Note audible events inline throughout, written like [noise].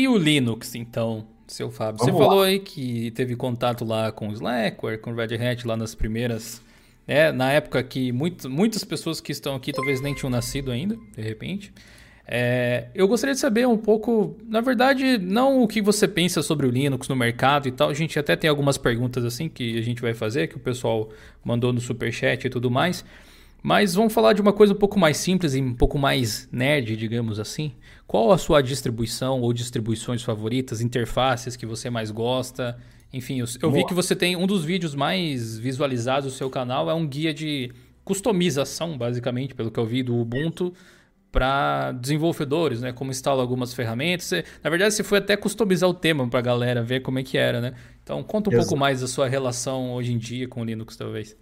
E o Linux, então, seu Fábio? Vamos você lá. falou aí que teve contato lá com o Slackware, com o Red Hat lá nas primeiras. É, na época que muito, muitas pessoas que estão aqui talvez nem tinham nascido ainda, de repente. É, eu gostaria de saber um pouco, na verdade, não o que você pensa sobre o Linux no mercado e tal. A gente até tem algumas perguntas assim que a gente vai fazer, que o pessoal mandou no superchat e tudo mais. Mas vamos falar de uma coisa um pouco mais simples e um pouco mais nerd, digamos assim. Qual a sua distribuição ou distribuições favoritas, interfaces que você mais gosta? Enfim, eu, eu vi que você tem um dos vídeos mais visualizados do seu canal é um guia de customização, basicamente, pelo que eu vi do Ubuntu para desenvolvedores, né? Como instala algumas ferramentas. Você, na verdade, você foi até customizar o tema para a galera ver como é que era, né? Então, conta um Exato. pouco mais da sua relação hoje em dia com o Linux, talvez.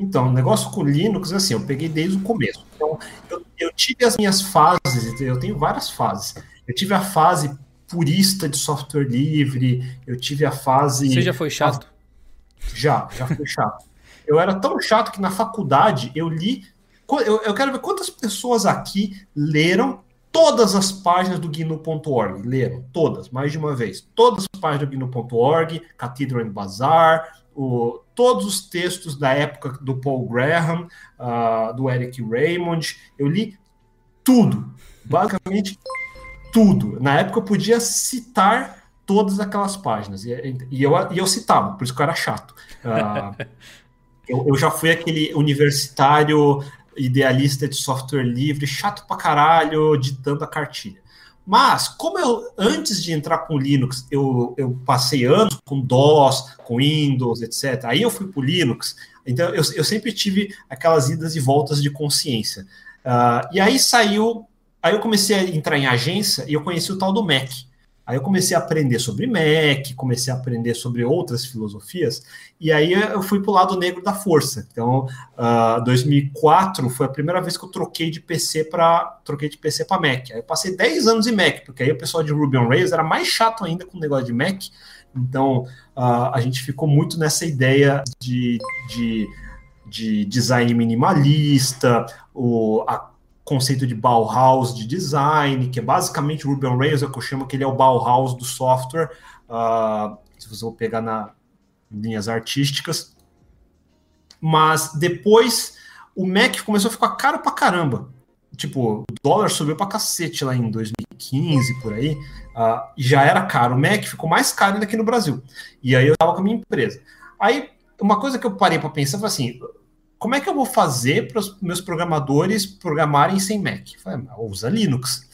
Então, o negócio com Linux, assim, eu peguei desde o começo. Então, eu, eu tive as minhas fases, eu tenho várias fases. Eu tive a fase purista de software livre, eu tive a fase. Você já foi chato? Já, já fui chato. Eu era tão chato que na faculdade eu li. Eu, eu quero ver quantas pessoas aqui leram todas as páginas do GNU.org. Leram, todas, mais de uma vez. Todas as páginas do GNU.org, Cathedral and Bazaar, o, todos os textos da época do Paul Graham, uh, do Eric Raymond. Eu li tudo, basicamente tudo. Na época eu podia citar todas aquelas páginas, e, e, eu, e eu citava, por isso que eu era chato. Uh, [laughs] eu, eu já fui aquele universitário idealista de software livre, chato pra caralho, ditando a cartilha. Mas, como eu, antes de entrar com Linux, eu, eu passei anos com DOS, com Windows, etc. Aí eu fui para o Linux, então eu, eu sempre tive aquelas idas e voltas de consciência. Uh, e aí saiu, aí eu comecei a entrar em agência e eu conheci o tal do Mac. Aí eu comecei a aprender sobre Mac, comecei a aprender sobre outras filosofias, e aí eu fui para o lado negro da força. Então, uh, ah, 2004 foi a primeira vez que eu troquei de PC para troquei de PC para Mac. Aí eu passei 10 anos em Mac, porque aí o pessoal de Ruby on Rails era mais chato ainda com o negócio de Mac. Então, uh, a gente ficou muito nessa ideia de, de, de design minimalista, o, a conceito de Bauhaus de design, que é basicamente o Ruby on Rails, é o que eu chamo que ele é o Bauhaus do software, uh, se você for pegar na linhas artísticas. Mas depois o Mac começou a ficar caro pra caramba. Tipo, o dólar subiu pra cacete lá em 2015, por aí, uh, já era caro. O Mac ficou mais caro ainda aqui no Brasil. E aí eu tava com a minha empresa. Aí, uma coisa que eu parei para pensar foi assim: como é que eu vou fazer para os meus programadores programarem sem Mac? falei, usa Linux.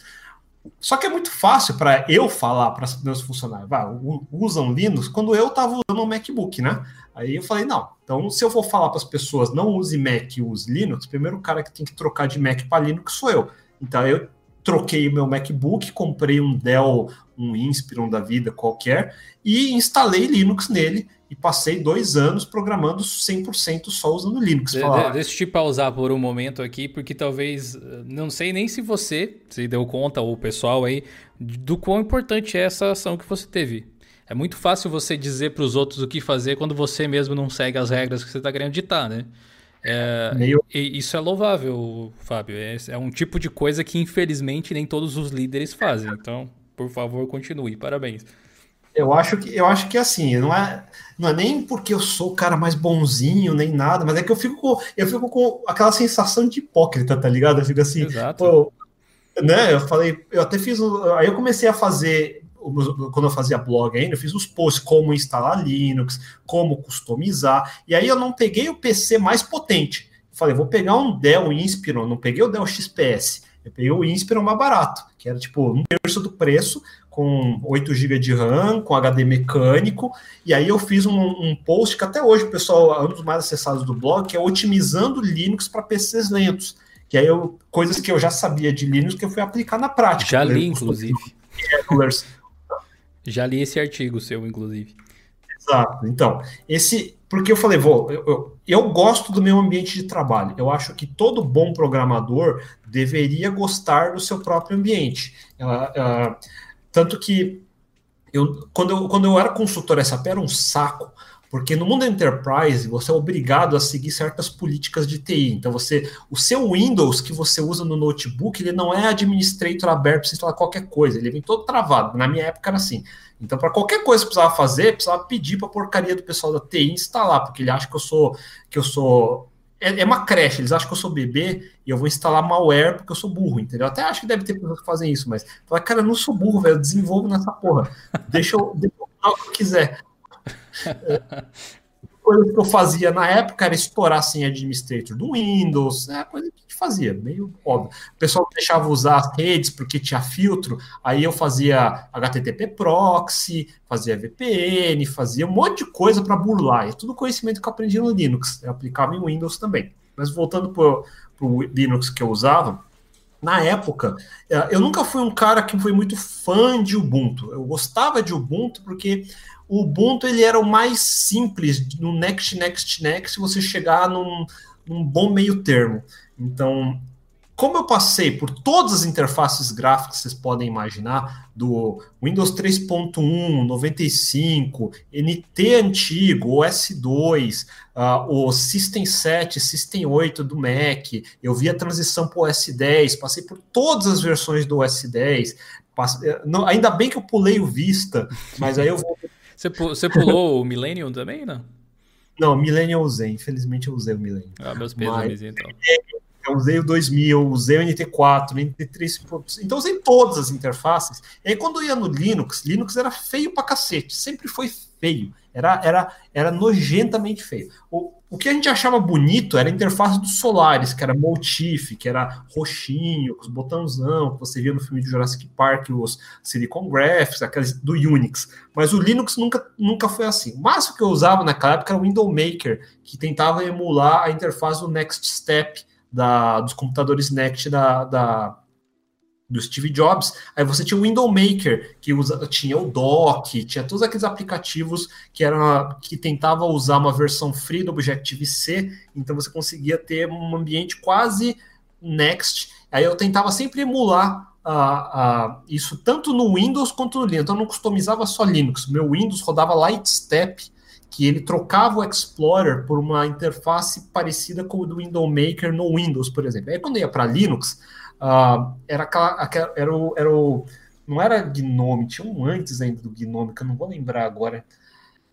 Só que é muito fácil para eu falar para os meus funcionários, ah, usam Linux, quando eu estava usando um MacBook, né? Aí eu falei, não, então se eu for falar para as pessoas não use Mac, use Linux, primeiro o cara que tem que trocar de Mac para Linux sou eu. Então eu troquei o meu MacBook, comprei um Dell, um Inspiron da vida qualquer e instalei Linux nele e passei dois anos programando 100% só usando Linux. De, de, deixa eu te pausar por um momento aqui, porque talvez, eh, não sei nem se você se deu conta, ou o pessoal aí, do quão importante é essa ação que você teve. É muito fácil você dizer para os outros o que fazer quando você mesmo não segue as regras que você está querendo ditar, né? É, Meio... Isso é louvável, Fábio. É, é um tipo de coisa que, infelizmente, nem todos os líderes fazem. Então, por favor, continue. Parabéns. Eu acho que eu acho que assim, não é, não é nem porque eu sou o cara mais bonzinho, nem nada, mas é que eu fico com, eu fico com aquela sensação de hipócrita, tá ligado? Eu fico assim, Exato. Pô, né? Eu falei, eu até fiz, aí eu comecei a fazer quando eu fazia blog ainda, eu fiz os posts como instalar Linux, como customizar, e aí eu não peguei o PC mais potente. falei, vou pegar um Dell Inspiron, não peguei o Dell XPS, eu peguei o Inspiron mais barato, que era tipo um terço do preço, com 8 GB de RAM, com HD mecânico, e aí eu fiz um, um, post que até hoje o pessoal, é um dos mais acessados do blog, que é otimizando Linux para PCs lentos. Que aí eu, coisas que eu já sabia de Linux que eu fui aplicar na prática. Já li, inclusive. já li esse artigo seu, inclusive. Exato. Então, esse. Porque eu falei, vou, eu, eu, eu, gosto do meu ambiente de trabalho. Eu acho que todo bom programador deveria gostar do seu próprio ambiente. Uh, uh, tanto que eu, quando, eu, quando eu era consultor SAP era um saco, Porque no mundo enterprise você é obrigado a seguir certas políticas de TI. Então você, o seu Windows que você usa no notebook, ele não é administrator aberto para instalar qualquer coisa, ele vem todo travado. Na minha época era assim. Então para qualquer coisa que precisava fazer, precisava pedir para a porcaria do pessoal da TI instalar, porque ele acha que eu sou que eu sou é, é, uma creche, eles acham que eu sou bebê e eu vou instalar malware porque eu sou burro, entendeu? Até acho que deve ter pessoas que fazem isso, mas fala, cara, eu não sou burro, velho, eu desenvolvo nessa porra. Deixa eu, [laughs] deixa eu o que eu quiser. [laughs] coisa que eu fazia na época era explorar sem assim, administrator do Windows, é coisa que a fazia, meio óbvio. O pessoal deixava usar as redes porque tinha filtro, aí eu fazia HTTP proxy, fazia VPN, fazia um monte de coisa para burlar. É tudo conhecimento que eu aprendi no Linux, eu aplicava em Windows também. Mas voltando para o Linux que eu usava, na época, é, eu nunca fui um cara que foi muito fã de Ubuntu. Eu gostava de Ubuntu porque o Ubuntu ele era o mais simples no Next, Next, Next, você chegar num, num bom meio termo. Então, como eu passei por todas as interfaces gráficas que vocês podem imaginar, do Windows 3.1, 95, NT antigo, OS2, uh, ah, o System 7, System 8 do Mac, eu vi a transição para o OS 10, passei por todas as versões do OS 10, passei, eh, não, ainda bem que eu pulei o Vista, mas aí eu vou [laughs] você, você pulou o Millennium também, não? Não, Millennium eu usei. Infelizmente eu usei o Millennium. Ah, meus pesos, então. Eu usei o 2000, eu usei o NT4, o NT3. Então usei todas as interfaces. E aí quando eu ia no Linux, Linux era feio pra cacete. Sempre foi feio. Era, era, era nojentamente feio. O, o que a gente achava bonito era a interface dos Solaris, que era Motif, que era roxinho, com os botãozão, que você via no filme de Jurassic Park, os Silicon Graphics, aqueles do Unix. Mas o Linux nunca, nunca foi assim. O máximo que eu usava naquela época era o Window Maker, que tentava emular a interface do Next Step da, dos computadores Next da, da do Steve Jobs, aí você tinha o Window Maker, que usa, tinha o Dock, tinha todos aqueles aplicativos que eram que tentava usar uma versão free do Objective-C, então você conseguia ter um ambiente quase Next. Aí eu tentava sempre emular uh, uh, isso tanto no Windows quanto no Linux. Então eu não customizava só Linux. Meu Windows rodava Lightstep, que ele trocava o Explorer por uma interface parecida com o do Window Maker no Windows, por exemplo. Aí quando ia para Linux, Uh, era, aquela, era, o, era o. Não era Gnome, tinha um antes ainda do Gnome, que eu não vou lembrar agora.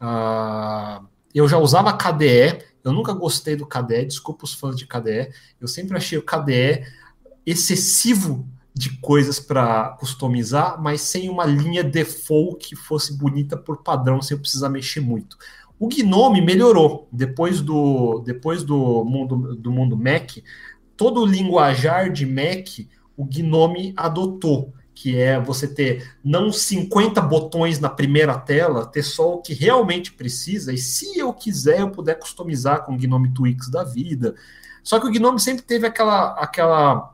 Uh, eu já usava KDE, eu nunca gostei do KDE, desculpa os fãs de KDE. Eu sempre achei o KDE excessivo de coisas para customizar, mas sem uma linha default que fosse bonita por padrão, sem eu precisar mexer muito. O Gnome melhorou depois do depois do mundo do mundo Mac todo o linguajar de Mac o Gnome adotou, que é você ter não 50 botões na primeira tela, ter só o que realmente precisa, e se eu quiser, eu puder customizar com o Gnome Twix da vida. Só que o Gnome sempre teve aquela, aquela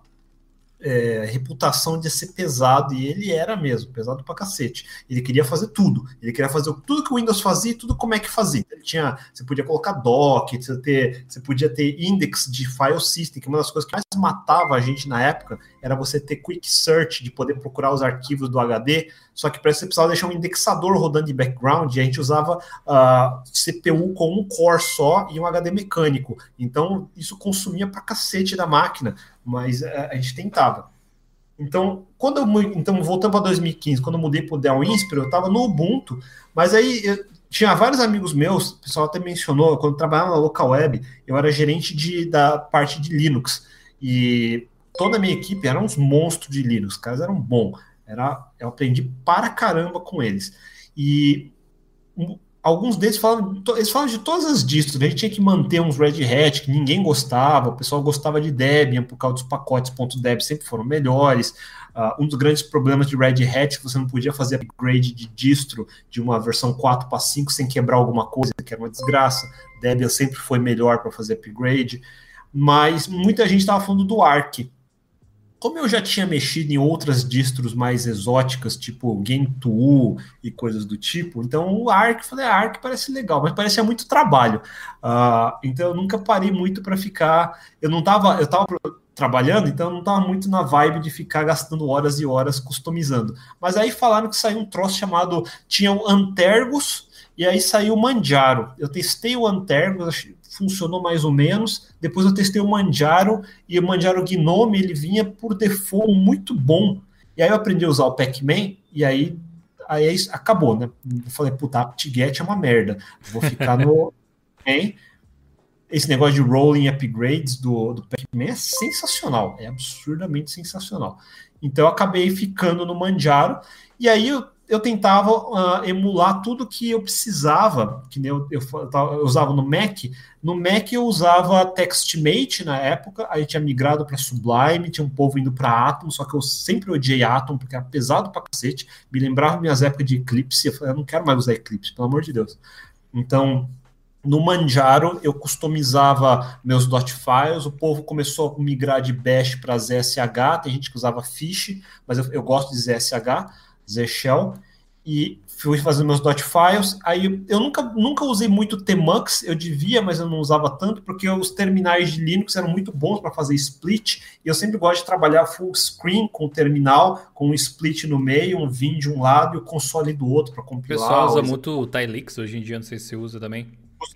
é, reputação de ser pesado, e ele era mesmo, pesado pra cacete. Ele queria fazer tudo. Ele queria fazer tudo que o Windows fazia e tudo como é que fazia. Ele tinha, você podia colocar doc, você, ter, você podia ter index de file system, que uma das coisas que mais matava a gente na época era você ter quick search, de poder procurar os arquivos do HD, só que para isso você precisava deixar um indexador rodando em background, e a gente usava uh, ah, CPU com um core só e um HD mecânico. Então, isso consumia pra cacete da máquina, mas uh, a gente tentava. Então, quando eu então voltando para 2015, quando eu mudei para o Dell Inspire, eu estava no Ubuntu, mas aí eu, tinha vários amigos meus, o pessoal até mencionou, quando eu trabalhava na local web, eu era gerente de, da parte de Linux e toda a minha equipe era uns monstros de Linux, os caras eram bons. Era, eu aprendi para caramba com eles. E um, alguns deles falam, eles falam de todas as distros. A gente tinha que manter uns Red Hat que ninguém gostava, o pessoal gostava de Debian por causa dos pacotes .deb sempre foram melhores. Uh, um dos grandes problemas de Red Hat é que você não podia fazer upgrade de distro de uma versão 4 para 5 sem quebrar alguma coisa, que era uma desgraça. Debian sempre foi melhor para fazer upgrade. Mas muita gente estava falando do Arc como eu já tinha mexido em outras distros mais exóticas, tipo Gentoo e coisas do tipo, então o Arc, falei, a ah, Arc parece legal, mas parecia muito trabalho. Uh, então eu nunca parei muito para ficar. Eu não tava, eu tava trabalhando, então eu não tava muito na vibe de ficar gastando horas e horas customizando. Mas aí falaram que saiu um troço chamado. Tinha o Antergos e aí saiu o Manjaro. Eu testei o Antergos, funcionou mais ou menos. Depois eu testei o Manjaro e o Manjaro Gnome ele vinha por default muito bom. E aí eu aprendi a usar o Pac-Man e aí aí é acabou, né? Eu falei, puta, apt-get é uma merda. Vou ficar no [laughs] hein? Esse negócio de rolling upgrades do, do Pac-Man é sensacional, é absurdamente sensacional. Então eu acabei ficando no Manjaro e aí eu eu tentava uh, emular tudo que eu precisava, que eu, eu, eu, usava no Mac. No Mac eu usava TextMate na época, aí tinha migrado para Sublime, tinha um povo indo para Atom, só que eu sempre odiei Atom, porque era pesado pra cacete, me lembrava minhas épocas de Eclipse, eu falei, eu não quero mais usar Eclipse, pelo amor de Deus. Então, no Manjaro, eu customizava meus dot files, o povo começou a migrar de Bash para ZSH, tem gente que usava Fish, mas eu, eu gosto de ZSH, Zshell, e fui fazendo meus dot files. Aí eu nunca, nunca usei muito Tmux, eu devia, mas eu não usava tanto, porque os terminais de Linux eram muito bons para fazer split, e eu sempre gosto de trabalhar full screen com o terminal, com um split no meio, um vim de um lado e o console do outro para compilar. O pessoal usa muito o Tilix hoje em dia, não sei se você usa também.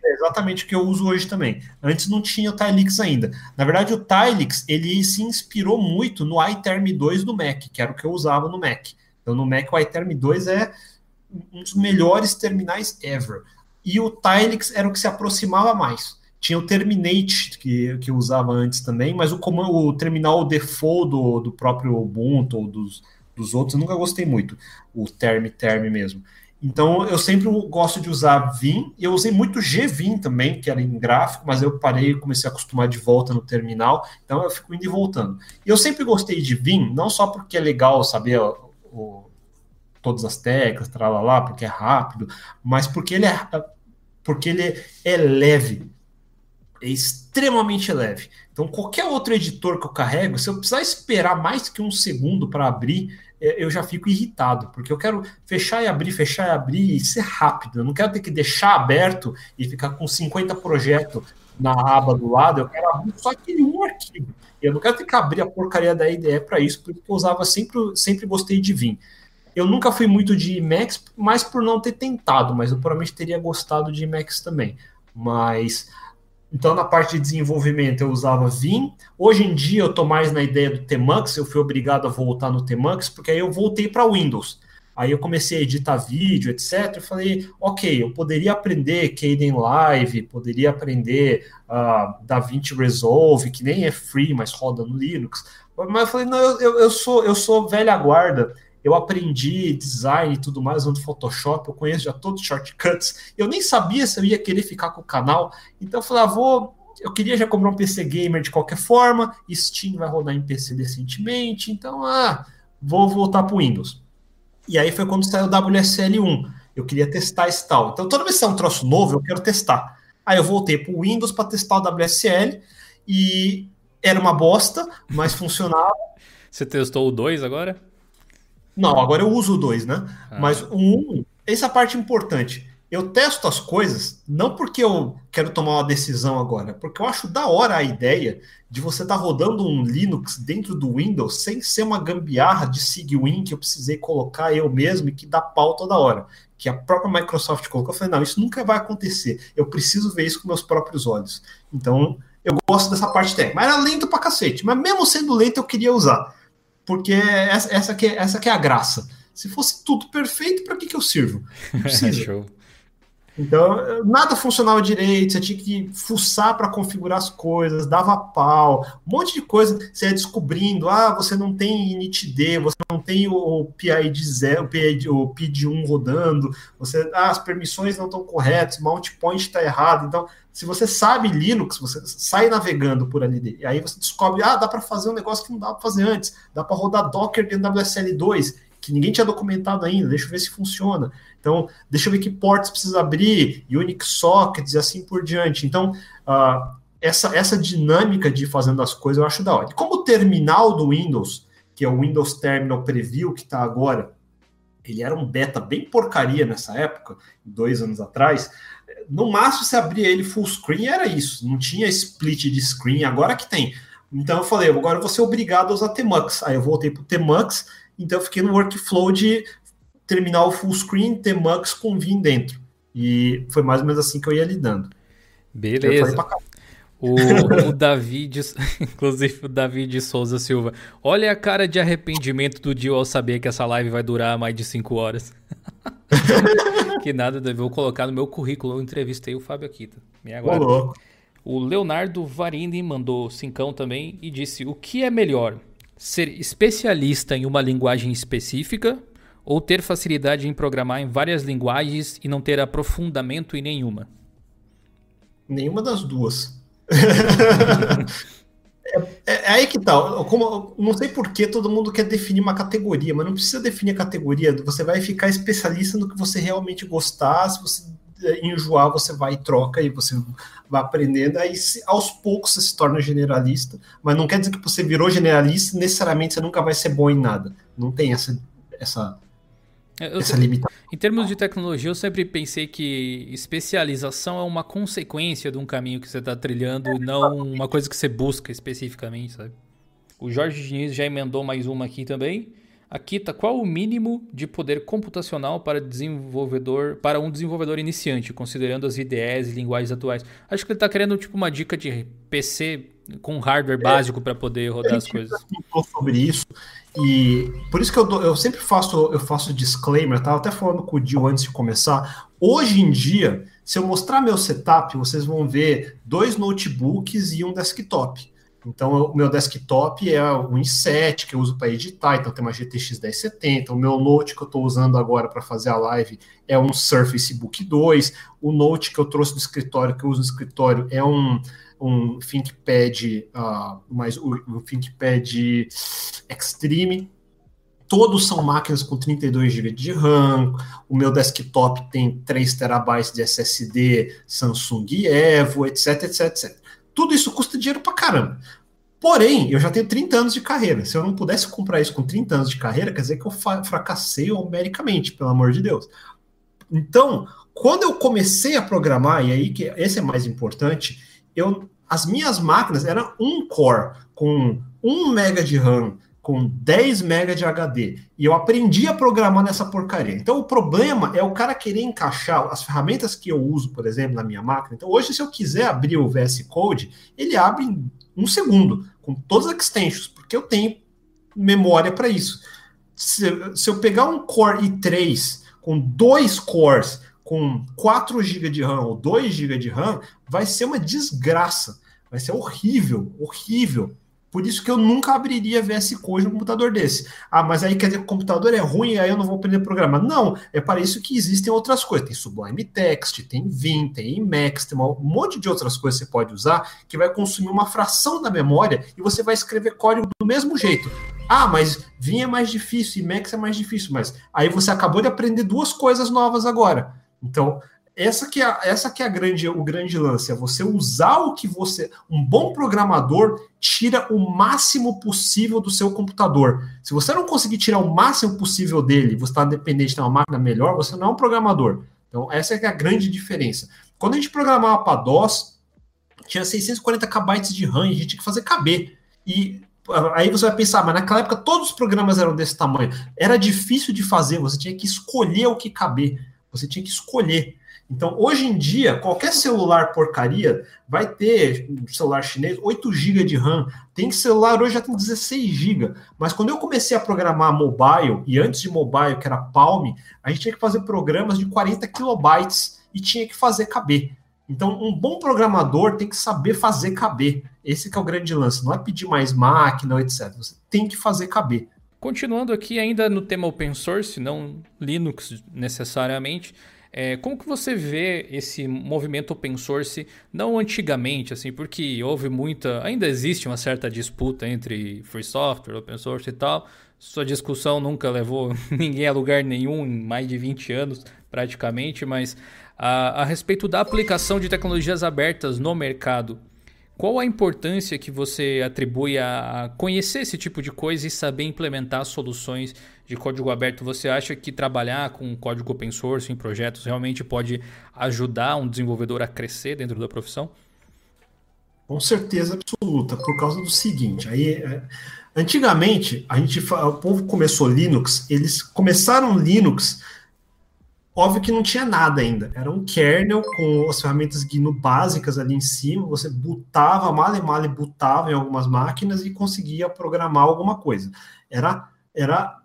É exatamente o que eu uso hoje também. Antes não tinha o Tilix ainda. Na verdade, o Tilix ele se inspirou muito no iTerm 2 do Mac, que era o que eu usava no Mac. Então, no Mac, o iTerm 2 é um dos melhores terminais ever. E o Tilix era o que se aproximava mais. Tinha o Terminate, que, que eu usava antes também, mas o, o terminal default do, do próprio Ubuntu ou dos, dos outros, eu nunca gostei muito. O Term Term mesmo. Então, eu sempre gosto de usar Vim, eu usei muito GVim também, que era em gráfico, mas eu parei e comecei a acostumar de volta no terminal, então eu fico indo e voltando. E eu sempre gostei de Vim, não só porque é legal saber o, todas as teclas, lá, porque é rápido, mas porque ele é, porque ele é leve, é extremamente leve. Então, qualquer outro editor que eu carrego, se eu precisar esperar mais que um segundo para abrir, é, eu já fico irritado, porque eu quero fechar e abrir, fechar e abrir e ser rápido. Eu não quero ter que deixar aberto e ficar com 50 projetos na aba do lado, eu quero abrir só aquele um arquivo. Eu não quero ter que abrir a porcaria da IDE para isso, porque eu usava sempre, sempre gostei de vir. Eu nunca fui muito de Emacs, mais por não ter tentado, mas eu provavelmente teria gostado de Emacs também. Mas então na parte de desenvolvimento eu usava Vim. Hoje em dia eu estou mais na ideia do Tmux, eu fui obrigado a voltar no Tmux, porque aí eu voltei para Windows. Aí eu comecei a editar vídeo, etc. Eu falei, ok, eu poderia aprender Kden Live, poderia aprender uh, DaVinci Resolve, que nem é free, mas roda no Linux. Mas eu falei, não, eu, eu, sou, eu sou velha guarda, eu aprendi design e tudo mais no Photoshop, eu conheço já todos os shortcuts. Eu nem sabia se eu ia querer ficar com o canal, então eu falei, ah, vou. Eu queria já comprar um PC gamer de qualquer forma, Steam vai rodar em PC decentemente, então, ah, vou voltar para o Windows. E aí foi quando saiu o WSL1. Eu queria testar esse tal. Então, toda vez que é um troço novo, eu quero testar. Aí eu voltei para o Windows para testar o WSL e era uma bosta, mas funcionava. [laughs] Você testou o 2 agora? Não, agora eu uso o 2, né? Ah. Mas o 1, um, essa é a parte importante. Eu testo as coisas não porque eu quero tomar uma decisão agora, porque eu acho da hora a ideia de você estar tá rodando um Linux dentro do Windows sem ser uma gambiarra de SigWin que eu precisei colocar eu mesmo e que dá pau toda hora. Que a própria Microsoft colocou. Eu falei, não, isso nunca vai acontecer. Eu preciso ver isso com meus próprios olhos. Então, eu gosto dessa parte técnica. Mas era lento pra cacete. Mas mesmo sendo lento, eu queria usar. Porque essa, essa, que, é, essa que é a graça. Se fosse tudo perfeito, para que, que eu sirvo? Não [laughs] precisa. Então, nada funcionava direito, você tinha que fuçar para configurar as coisas, dava pau, um monte de coisa, você ia descobrindo, ah, você não tem initD, você não tem o PID 0, o PID, 1 rodando, você, ah, as permissões não estão corretas, mount point está errado, então, se você sabe Linux, você sai navegando por ali, e aí você descobre, ah, dá para fazer um negócio que não dá para fazer antes, dá para rodar Docker dentro da WSL2, que ninguém tinha documentado ainda, deixa eu ver se funciona. Então, deixa eu ver que ports precisa abrir, Unix sockets e assim por diante. Então, uh, essa, essa dinâmica de fazendo as coisas eu acho da hora. Como o terminal do Windows, que é o Windows Terminal Preview que está agora, ele era um beta bem porcaria nessa época, dois anos atrás. No máximo, você abria ele full screen, era isso. Não tinha split de screen, agora que tem. Então eu falei, agora eu vou ser obrigado a usar Tmux. Aí eu voltei para o Tmux então eu fiquei no workflow de terminar o full screen, ter Mux com Vim dentro. E foi mais ou menos assim que eu ia lidando. Beleza. O, o David, [laughs] inclusive o David Souza Silva. Olha a cara de arrependimento do Dio ao saber que essa live vai durar mais de 5 horas. [laughs] que nada, vou colocar no meu currículo. Eu entrevistei o Fábio Akita. Me aguarda. O Leonardo Varini mandou cincão também e disse: O que é melhor? Ser especialista em uma linguagem específica ou ter facilidade em programar em várias linguagens e não ter aprofundamento em nenhuma? Nenhuma das duas. [laughs] é, é, é, aí que tá. Como, não sei por que todo mundo quer definir uma categoria, mas não precisa definir a categoria. Você vai ficar especialista no que você realmente gostar. Se você é, enjoar, você vai e troca e você vai aprendendo. Aí aos poucos você se torna generalista. Mas não quer dizer que você virou generalista, necessariamente você nunca vai ser bom em nada. Não tem essa, essa eu, essa limitação. Em termos de tecnologia, eu sempre pensei que especialização é uma consequência de um caminho que você está trilhando e não uma coisa que você busca especificamente, sabe? O Jorge Diniz já emendou mais uma aqui também. Aqui tá qual o mínimo de poder computacional para desenvolvedor para um desenvolvedor iniciante, considerando as IDEs e linguagens atuais. Acho que ele está querendo tipo uma dica de PC com hardware é, básico para poder rodar as coisas. sobre isso e por isso que eu, eu sempre faço eu faço disclaimer, tá? Até falando com o Dio antes de começar. Hoje em dia, se eu mostrar meu setup, vocês vão ver dois notebooks e um desktop. Então, o meu desktop é um i7 que eu uso para editar, então tem uma GTX 1070. O meu note que eu estou usando agora para fazer a live é um Surface Book 2. O note que eu trouxe do escritório, que eu uso no escritório, é um um ThinkPad, uh, mais um ThinkPad Extreme. Todos são máquinas com 32 GB de RAM. O meu desktop tem 3 TB de SSD Samsung Evo, etc, etc, etc. Tudo isso custa dinheiro pra caramba. Porém, eu já tenho 30 anos de carreira. Se eu não pudesse comprar isso com 30 anos de carreira, quer dizer que eu fracassei numericamente, pelo amor de Deus. Então, quando eu comecei a programar, e aí que esse é mais importante, eu as minhas máquinas eram um core com 1 mega de RAM, com 10 mega de HD. E eu aprendi a programar nessa porcaria. Então o problema é o cara querer encaixar as ferramentas que eu uso, por exemplo, na minha máquina. Então hoje, se eu quiser abrir o VS Code, ele abre em um segundo, com todas as extensions, porque eu tenho memória para isso. Se, se eu pegar um Core i3 com dois cores, com 4 GB de RAM ou 2 GB de RAM, vai ser uma desgraça. Vai ser horrível, horrível. Por isso que eu nunca abriria VS Code no computador desse. Ah, mas aí quer dizer que o computador é ruim aí eu não vou aprender a programar. Não, é para isso que existem outras coisas. Tem Sublime Text, tem Vim, tem Emacs, tem um monte de outras coisas que você pode usar que vai consumir uma fração da memória e você vai escrever código do mesmo jeito. Ah, mas Vim é mais difícil, Emacs é mais difícil, mas aí você acabou de aprender duas coisas novas agora. Então, essa que é, essa que é a grande, o grande lance, é você usar o que você. Um bom programador tira o máximo possível do seu computador. Se você não conseguir tirar o máximo possível dele, você está dependente de uma máquina melhor, você não é um programador. Então, essa é a grande diferença. Quando a gente programava para DOS, tinha 640 KB de RAM a gente tinha que fazer caber. E aí você vai pensar, mas naquela época todos os programas eram desse tamanho. Era difícil de fazer, você tinha que escolher o que caber. Você tinha que escolher. Então, hoje em dia, qualquer celular porcaria vai ter um celular chinês 8 GB de RAM. Tem celular hoje já tem 16 GB. Mas quando eu comecei a programar mobile, e antes de mobile, que era Palm, a gente tinha que fazer programas de 40 kilobytes e tinha que fazer caber. Então, um bom programador tem que saber fazer caber. Esse é o grande lance. Não é pedir mais máquina, etc. Você tem que fazer caber. Continuando aqui ainda no tema open source, não Linux necessariamente, é, como que você vê esse movimento open source, não antigamente, assim, porque houve muita, ainda existe uma certa disputa entre free software, open source e tal. Sua discussão nunca levou [laughs] ninguém a lugar nenhum em mais de 20 anos, praticamente, mas a, a respeito da aplicação de tecnologias abertas no mercado, qual a importância que você atribui a conhecer esse tipo de coisa e saber implementar soluções de código aberto? Você acha que trabalhar com código open source em projetos realmente pode ajudar um desenvolvedor a crescer dentro da profissão? Com certeza absoluta, por causa do seguinte, aí é, antigamente a gente o povo começou Linux, eles começaram Linux Óbvio que não tinha nada ainda. Era um kernel com as ferramentas GNU básicas ali em cima. Você botava, mal e mal botava em algumas máquinas e conseguia programar alguma coisa. Era, era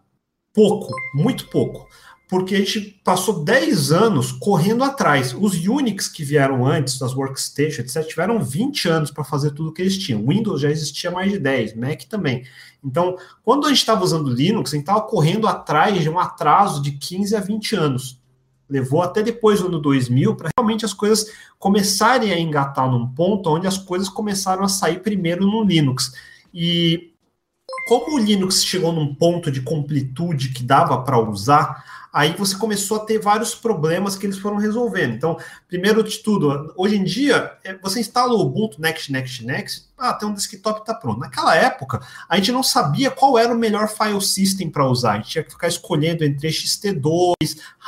pouco, muito pouco. Porque a gente passou 10 anos correndo atrás. Os Unix que vieram antes, das workstations, etc., tiveram 20 anos para fazer tudo que eles tinham. Windows já existia mais de 10, Mac também. Então, quando a gente estava usando Linux, a gente estava correndo atrás de um atraso de 15 a 20 anos levou até depois do ano 2000 para realmente as coisas começarem a engatar num ponto onde as coisas começaram a sair primeiro no Linux. E como o Linux chegou num ponto de completude que dava para usar, aí você começou a ter vários problemas que eles foram resolvendo. Então, primeiro de tudo, hoje em dia, é, você instala o Ubuntu Next, Next, Next, ah, tem um desktop está pronto. Naquela época, a gente não sabia qual era o melhor file system para usar. A gente tinha que ficar escolhendo entre XT2,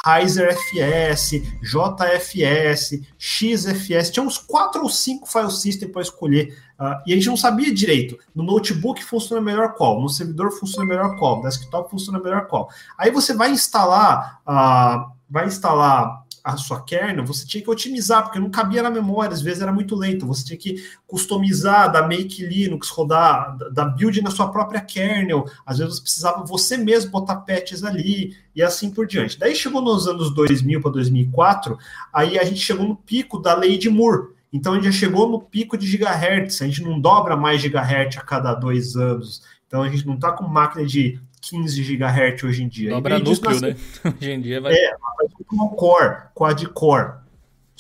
Heiser FS, JFS, XFS. Tinha uns quatro ou cinco file system para escolher. Uh, e a gente não sabia direito. No notebook funciona melhor qual, no servidor funciona melhor qual, no desktop funciona melhor qual. Aí você vai instalar, uh, vai instalar a sua kernel, você tinha que otimizar, porque não cabia na memória, às vezes era muito lento. Você tinha que customizar da Make Linux, rodar da build na sua própria kernel. Às vezes você precisava você mesmo botar patches ali e assim por diante. Daí chegou nos anos 2000 para 2004, aí a gente chegou no pico da lei de Moore. Então a gente já chegou no pico de gigahertz, a gente não dobra mais gigahertz a cada dois anos. Então a gente não está com máquina de 15 GHz hoje em dia. Dobra núcleo, né? [laughs] Hoje em dia vai. É, vai core, quad-core.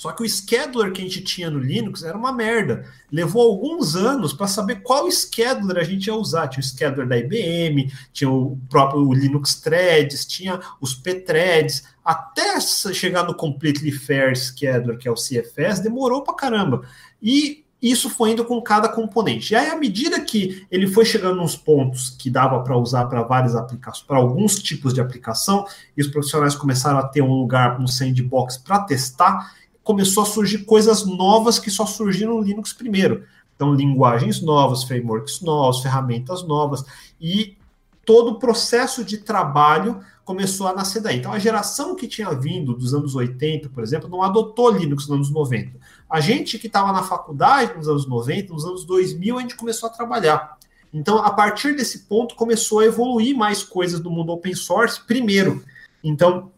Só que o scheduler que a gente tinha no Linux era uma merda. Levou alguns anos para saber qual scheduler a gente ia usar. Tinha o scheduler da IBM, tinha o próprio Linux Threads, tinha os P-Threads. Até chegar no Completely Fair Scheduler, que é o CFS, demorou para caramba. E isso foi indo com cada componente. E aí, à medida que ele foi chegando nos pontos que dava para usar para várias aplicações, para alguns tipos de aplicação, e os profissionais começaram a ter um lugar, um sandbox para testar, começou a surgir coisas novas que só surgiram no Linux primeiro. Então, linguagens novas, frameworks novos, ferramentas novas, e todo o processo de trabalho começou a nascer daí. Então, a geração que tinha vindo dos anos 80, por exemplo, não adotou Linux nos anos 90. A gente que estava na faculdade nos anos 90, nos anos 2000, a gente começou a trabalhar. Então, a partir desse ponto, começou a evoluir mais coisas do mundo open source primeiro. Então,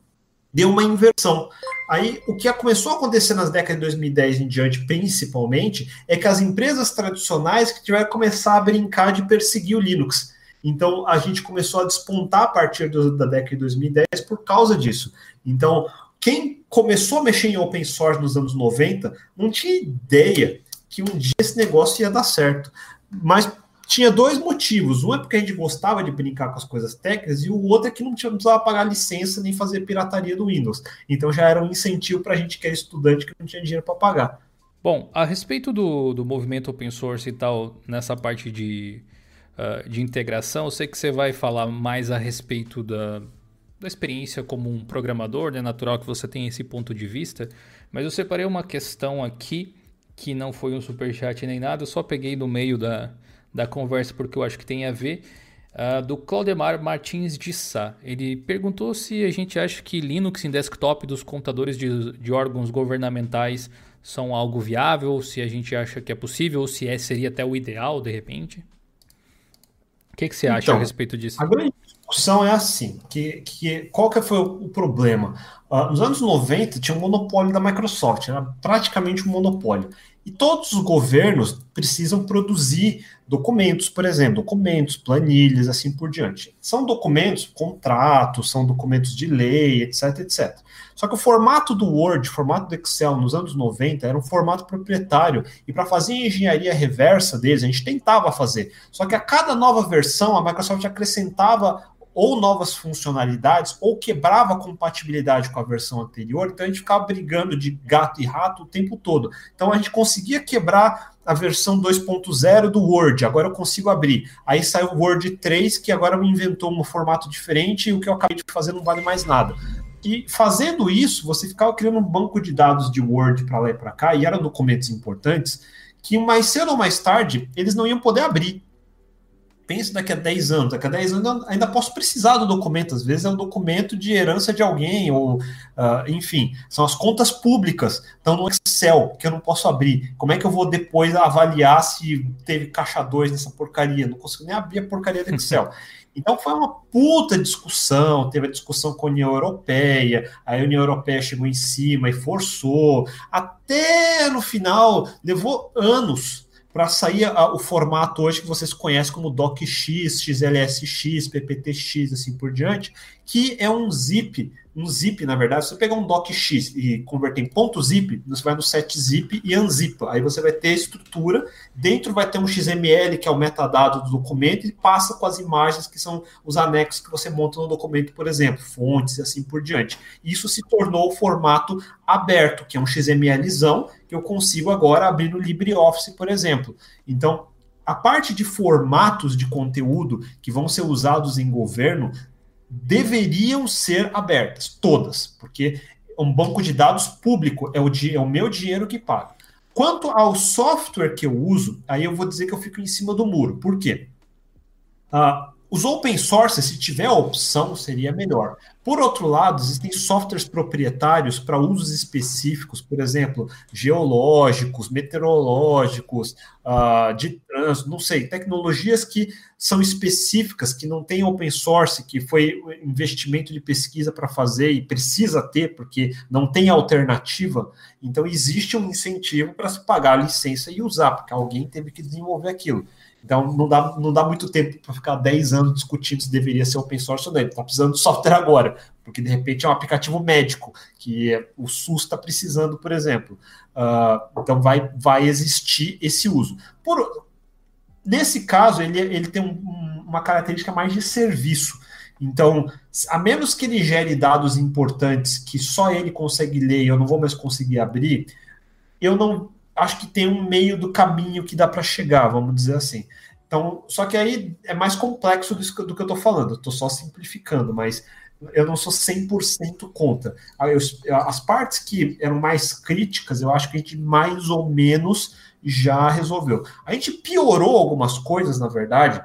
deu uma inversão. Aí, o que começou a acontecer nas décadas de 2010 em diante, principalmente, é que as empresas tradicionais que tiveram que começar a brincar de perseguir o Linux. Então, a gente começou a despontar a partir do, da década de 2010 por causa disso. Então, quem começou a mexer em open source nos anos 90 não tinha ideia que um dia esse negócio ia dar certo. Mas tinha dois motivos. Um é porque a gente gostava de brincar com as coisas técnicas, e o outro é que não, tinha, precisava pagar licença nem fazer pirataria do Windows. Então já era um incentivo para a gente que era estudante que não tinha dinheiro para pagar. Bom, a respeito do, do movimento open source e tal, nessa parte de uh, de integração. Eu sei que você vai falar mais a respeito da, da experiência como um programador, é né? natural que você tenha esse ponto de vista, mas eu separei uma questão aqui que não foi um super chat nem nada, eu só peguei no meio da, da conversa porque eu acho que tem a ver. Uh, do Claudemar Martins de Sá. Ele perguntou se a gente acha que Linux em desktop dos computadores de, de órgãos governamentais são algo viável, se a gente acha que é possível, ou se é, seria até o ideal de repente. O que, que você acha então, a respeito disso? A grande discussão é assim, que, que qual que foi o, o problema? Uh, nos anos 90 tinha um monopólio da Microsoft, era praticamente um monopólio. E todos os governos precisam produzir documentos, por exemplo, documentos, planilhas, assim por diante. São documentos, contratos, são documentos de lei, etc, etc. Só que o formato do Word, o formato do Excel nos anos 90 era um formato proprietário. E para fazer a engenharia reversa deles, a gente tentava fazer. Só que a cada nova versão, a Microsoft acrescentava ou novas funcionalidades ou quebrava a compatibilidade com a versão anterior, então a gente ficava brigando de gato e rato o tempo todo. Então a gente conseguia quebrar a versão 2.0 do Word, agora eu consigo abrir. Aí saiu o Word 3, que agora me inventou um formato diferente e o que eu acabei de fazer não vale mais nada. E fazendo isso, você ficava criando um banco de dados de Word para lá e para cá, e eram documentos importantes, que mais cedo ou mais tarde eles não iam poder abrir Pense daqui a 10 anos. Daqui a 10 anos ainda posso precisar do documento. Às vezes é um documento de herança de alguém, ou uh, enfim, são as contas públicas, estão no Excel, que eu não posso abrir. Como é que eu vou depois avaliar se teve caixa 2 nessa porcaria? Não consigo nem abrir a porcaria do Excel. [laughs] Então foi uma puta discussão, teve a discussão com a União Europeia, a União Europeia chegou em cima e forçou, até no final levou anos para sair a, o formato hoje que vocês conhecem como DocX, XLSX, PPTX, assim por diante, que é um zip um zip, na verdade, se você pegar um docx e converter em ponto .zip, você vai no set zip e unzipa. Aí você vai ter a estrutura, dentro vai ter um XML, que é o metadado do documento, e passa com as imagens que são os anexos que você monta no documento, por exemplo, fontes e assim por diante. Isso se tornou o formato aberto, que é um XMLzão, que eu consigo agora abrir no LibreOffice, por exemplo. Então, a parte de formatos de conteúdo que vão ser usados em governo deveriam ser abertas, todas, porque um banco de dados público é o, é o meu dinheiro que paga. Quanto ao software que eu uso, aí eu vou dizer que eu fico em cima do muro. Por quê? Uh, os open source, se tiver a opção, seria melhor. Por outro lado, existem softwares proprietários para usos específicos, por exemplo, geológicos, meteorológicos, uh, de trânsito, não sei, tecnologias que são específicas, que não tem open source, que foi investimento de pesquisa para fazer e precisa ter, porque não tem alternativa. Então, existe um incentivo para se pagar a licença e usar, porque alguém teve que desenvolver aquilo. Então não dá, não dá muito tempo para ficar 10 anos discutindo se deveria ser open source ou não. Está precisando de software agora, porque de repente é um aplicativo médico, que é, o SUS está precisando, por exemplo. Uh, então vai, vai existir esse uso. Por, nesse caso, ele, ele tem um, uma característica mais de serviço. Então, a menos que ele gere dados importantes que só ele consegue ler e eu não vou mais conseguir abrir, eu não acho que tem um meio do caminho que dá para chegar, vamos dizer assim. Então, só que aí é mais complexo do, do que eu estou falando, eu estou só simplificando, mas eu não sou 100% contra. as partes que eram mais críticas, eu acho que a gente mais ou menos já resolveu. A gente piorou algumas coisas, na verdade,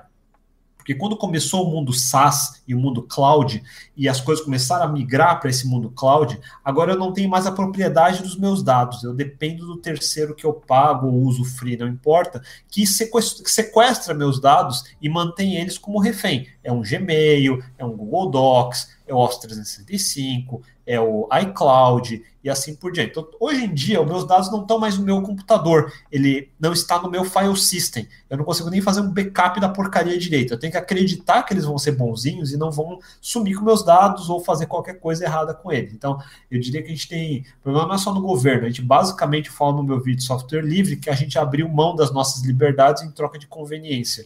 porque quando começou o mundo SaaS e o mundo cloud, e as coisas começaram a migrar para esse mundo cloud, agora eu não tenho mais a propriedade dos meus dados. Eu dependo do terceiro que eu pago ou uso free, não importa, que sequestra meus dados e mantém eles como refém. É um Gmail, é um Google Docs, é o Office 365, é o iCloud e assim por diante. Então, hoje em dia, os meus dados não estão mais no meu computador, ele não está no meu file system. Eu não consigo nem fazer um backup da porcaria direito. Eu tenho que acreditar que eles vão ser bonzinhos e não vão sumir com meus dados ou fazer qualquer coisa errada com eles. Então, eu diria que a gente tem. Problema não é só no governo, a gente basicamente fala no meu vídeo software livre que a gente abriu mão das nossas liberdades em troca de conveniência.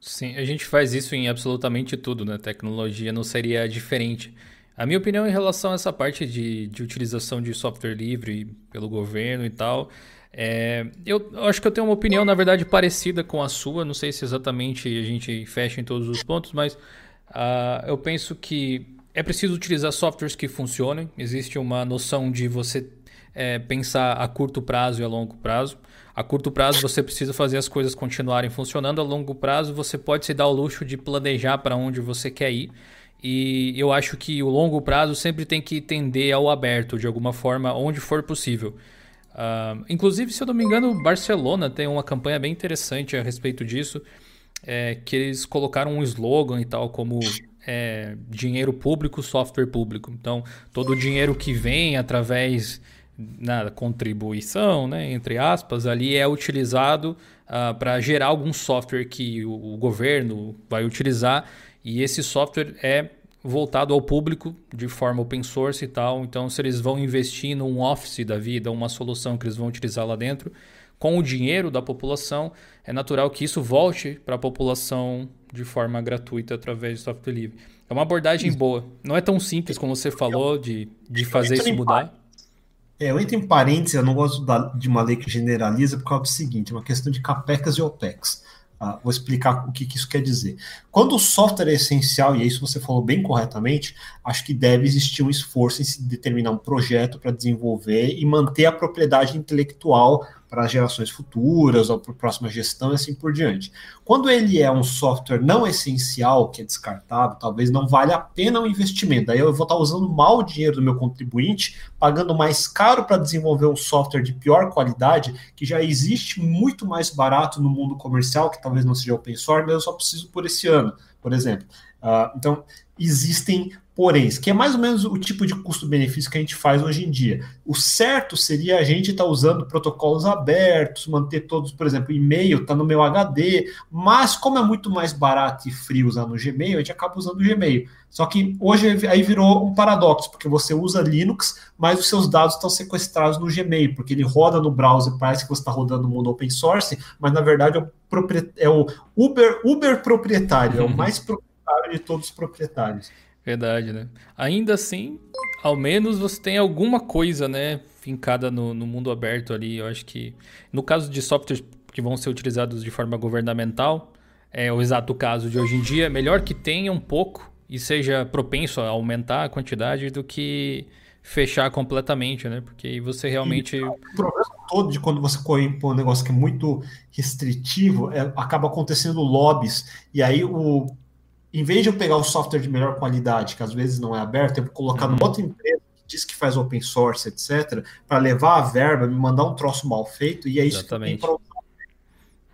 Sim, a gente faz isso em absolutamente tudo, né? Tecnologia não seria diferente. A minha opinião em relação a essa parte de, de utilização de software livre pelo governo e tal, é, eu, eu, acho que eu tenho uma opinião, na verdade, parecida com a sua. Não sei se exatamente a gente fecha em todos os pontos, mas uh, eu penso que é preciso utilizar softwares que funcionem. Existe uma noção de você é, pensar a curto prazo e a longo prazo. A curto prazo você precisa fazer as coisas continuarem funcionando, a longo prazo você pode se dar o luxo de planejar para onde você quer ir. E eu acho que o longo prazo sempre tem que tender ao aberto, de alguma forma, onde for possível. Uh, inclusive, se eu não me engano, Barcelona tem uma campanha bem interessante a respeito disso, é, que eles colocaram um slogan e tal, como é, dinheiro público, software público. Então, todo o dinheiro que vem através na contribuição, né, entre aspas, ali é utilizado uh, para gerar algum software que o, o, governo vai utilizar e esse software é voltado ao público de forma open source e tal. Então, se eles vão investir num office da vida, uma solução que eles vão utilizar lá dentro, com o dinheiro da população, é natural que isso volte para a população de forma gratuita através de software livre. É uma abordagem boa. Não é tão simples como você falou de, de fazer isso mudar. É, eu entro em parênteses, eu não gosto da, de uma lei que generaliza por causa do seguinte, é uma questão de capecas e OPEX. Ah, vou explicar o que, que, isso quer dizer. Quando o software é essencial, e isso você falou bem corretamente, acho que deve existir um esforço em se determinar um projeto para desenvolver e manter a propriedade intelectual para gerações futuras ou para a próxima gestão e assim por diante. Quando ele é um software não essencial, que é descartável, talvez não valha a pena o investimento. Aí eu vou estar usando mal o dinheiro do meu contribuinte, pagando mais caro para desenvolver um software de pior qualidade, que já existe muito mais barato no mundo comercial, que talvez não seja open source, mas eu só preciso por esse ano, por exemplo. Uh, então, existem poréns, que é mais ou menos o tipo de custo-benefício que a gente faz hoje em dia. O certo seria a gente estar tá usando protocolos abertos, manter todos, por exemplo, e-mail está no meu HD, mas como é muito mais barato e frio usar no Gmail, a gente acaba usando o Gmail. Só que hoje aí virou um paradoxo, porque você usa Linux, mas os seus dados estão sequestrados no Gmail, porque ele roda no browser, parece que você está rodando no mundo open source, mas na verdade é o, é o Uber, Uber proprietário, é o mais proprietário de todos os proprietários. Verdade, né? Ainda assim, ao menos você tem alguma coisa, né, fincada no, no mundo aberto ali. Eu acho que, no caso de softwares que vão ser utilizados de forma governamental, é o exato caso de hoje em dia, é melhor que tenha um pouco e seja propenso a aumentar a quantidade do que fechar completamente, né? Porque aí você realmente. E, o problema todo de quando você põe um negócio que é muito restritivo, é, acaba acontecendo lobbies, e aí o em vez de eu pegar o software de melhor qualidade, que às vezes não é aberto, eu vou colocar uhum. numa outra empresa que diz que faz open source, etc., para levar a verba, me mandar um troço mal feito, e é isso Exatamente. que eu tenho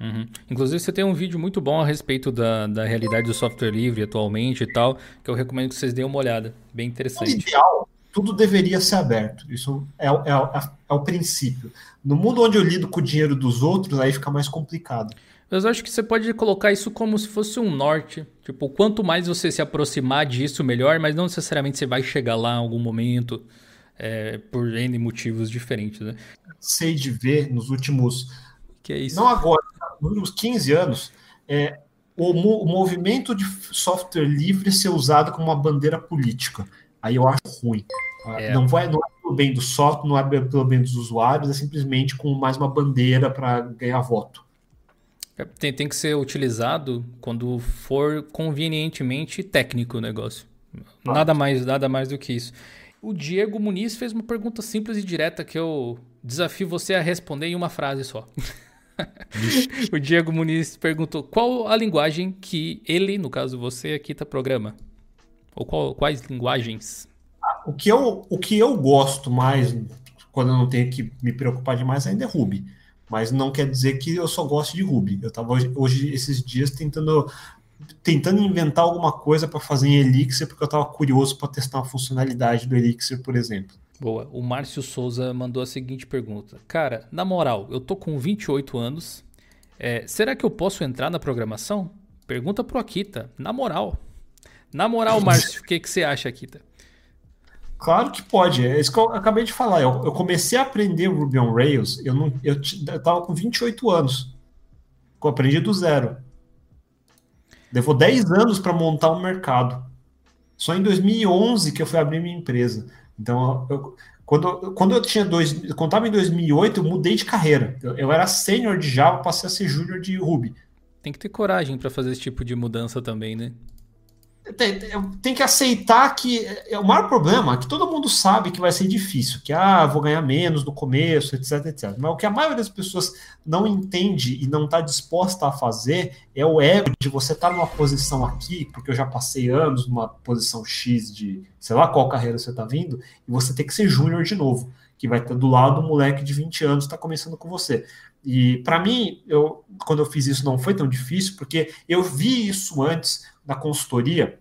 Uhum. Inclusive, você tem um vídeo muito bom a respeito da, da realidade do software livre atualmente e tal, que eu recomendo que vocês deem uma olhada. Bem interessante. No ideal, tudo deveria ser aberto. Isso é, é, é, é o princípio. No mundo onde eu lido com o dinheiro dos outros, aí fica mais complicado. Mas eu acho que você pode colocar isso como se fosse um norte. Tipo, quanto mais você se aproximar disso, melhor, mas não necessariamente você vai chegar lá em algum momento é, por N motivos diferentes, né? Sei de ver nos últimos. Que é isso? Não agora, nos últimos 15 anos, é, o, o movimento de software livre ser usado como uma bandeira política. Aí eu acho ruim. É. Não, vai, não é pelo bem do software, não é pelo bem dos usuários, é simplesmente com mais uma bandeira para ganhar voto. É, tem, tem que ser utilizado quando for convenientemente técnico o negócio. Nada mais, nada mais do que isso. O Diego Muniz fez uma pergunta simples e direta que eu desafio você a responder em uma frase só. [laughs] o Diego Muniz perguntou qual a linguagem que ele, no caso você, aqui tá programa? Ou qual, quais linguagens? O que, eu, o que eu gosto mais, quando eu não tenho que me preocupar demais, ainda é Ruby. Mas não quer dizer que eu só gosto de Ruby. Eu estava hoje, hoje, esses dias, tentando tentando inventar alguma coisa para fazer em Elixir, porque eu estava curioso para testar uma funcionalidade do Elixir, por exemplo. Boa. O Márcio Souza mandou a seguinte pergunta. Cara, na moral, eu tô com 28 anos. É, será que eu posso entrar na programação? Pergunta pro Akita. Na moral. Na moral, [laughs] Márcio, o que, que você acha, Akita? Claro que pode, é isso que eu acabei de falar. Eu, eu comecei a aprender Ruby on Rails, eu não eu, tava com 28 anos. Eu aprendi do zero. Levou 10 anos para montar um mercado. Só em 2011 que eu fui abrir minha empresa. Então, eu, quando, quando eu tinha dois, quando estava em 2008, eu mudei de carreira. Eu, eu era sênior de Java, passei a ser júnior de Ruby. Tem que ter coragem para fazer esse tipo de mudança também, né? Tem, tem, que aceitar que é o maior problema é que todo mundo sabe que vai ser difícil, que ah, vou ganhar menos no começo, etc, etc. Mas o que a maioria das pessoas não entende e não está disposta a fazer é o ego de você estar tá numa posição aqui, porque eu já passei anos numa posição X de sei lá qual carreira você está vindo, e você tem que ser júnior de novo, que vai estar do lado do moleque de 20 anos que está começando com você. E para mim, eu, quando eu fiz isso não foi tão difícil, porque eu vi isso antes na consultoria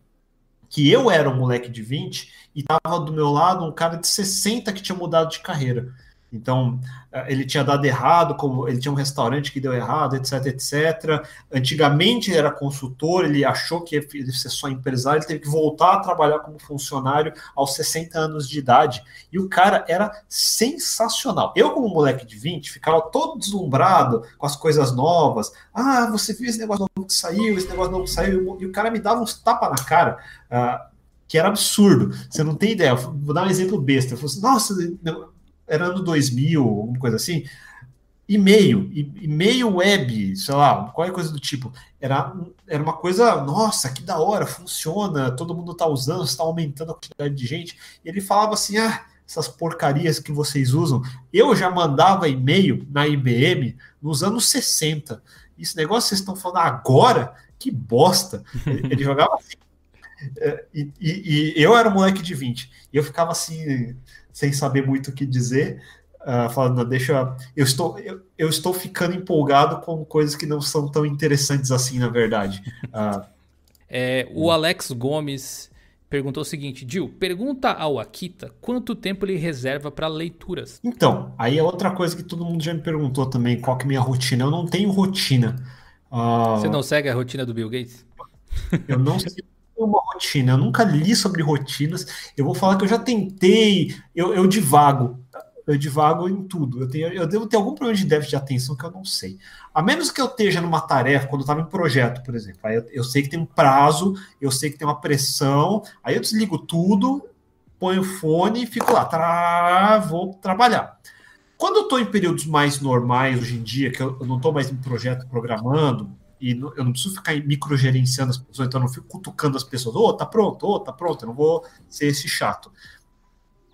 que eu era um moleque de 20 e tava do meu lado um cara de 60 que tinha mudado de carreira. Então, eh, ele tinha dado errado, como ele tinha um restaurante que deu errado, etc, etc. Antigamente ele era consultor, ele achou que ia ser só empresário, ele teve que voltar a trabalhar como funcionário aos 60 anos de idade. E o cara era sensacional. Eu, como moleque de 20, ficava todo deslumbrado com as coisas novas. Ah, você viu esse negócio novo que saiu, esse negócio novo que saiu, e o cara me dava uns tapas na cara. Uh, que era absurdo. Você não tem ideia. Vou dar um exemplo besta. Eu falei assim, nossa, era ano 2000, alguma coisa assim, e-mail, e-mail web, sei lá, qualquer coisa do tipo. Era, era uma coisa, nossa, que da hora, funciona, todo mundo está usando, está aumentando a quantidade de gente. E ele falava assim: ah, essas porcarias que vocês usam. Eu já mandava e-mail na IBM nos anos 60. Esse negócio vocês estão falando agora, que bosta. Ele, ele jogava assim. [laughs] É, e, e, e, eu era um moleque de 20. E eu ficava assim, sem saber muito o que dizer, uh, falando, deixa. Eu estou, eu, eu, estou ficando empolgado com coisas que não são tão interessantes assim, na verdade. Uh, é, o Alex Gomes perguntou o seguinte: Dil, pergunta ao Akita quanto tempo ele reserva para leituras. Então, aí é outra coisa que todo mundo já me perguntou também: qual que é a minha rotina? Eu não tenho rotina. Uh... Você não segue a rotina do Bill Gates? Eu não sei uma rotina, eu nunca li sobre rotinas. Eu vou falar que eu já tentei, eu, eu divago eu divago em tudo. Eu, tenho, eu devo ter algum problema de déficit de atenção que eu não sei. A menos que eu esteja numa tarefa, quando eu estava em projeto, por exemplo, aí eu, eu, sei que tem um prazo, eu sei que tem uma pressão, aí eu desligo tudo, ponho o fone e fico lá, tará, vou trabalhar. Quando eu estou em períodos mais normais hoje em dia, que eu, eu não estou mais em projeto programando, e eu não preciso ficar microgerenciando as pessoas, então eu não fico cutucando as pessoas, ô, oh, tá pronto, ô, oh, tá pronto, eu não vou ser esse chato.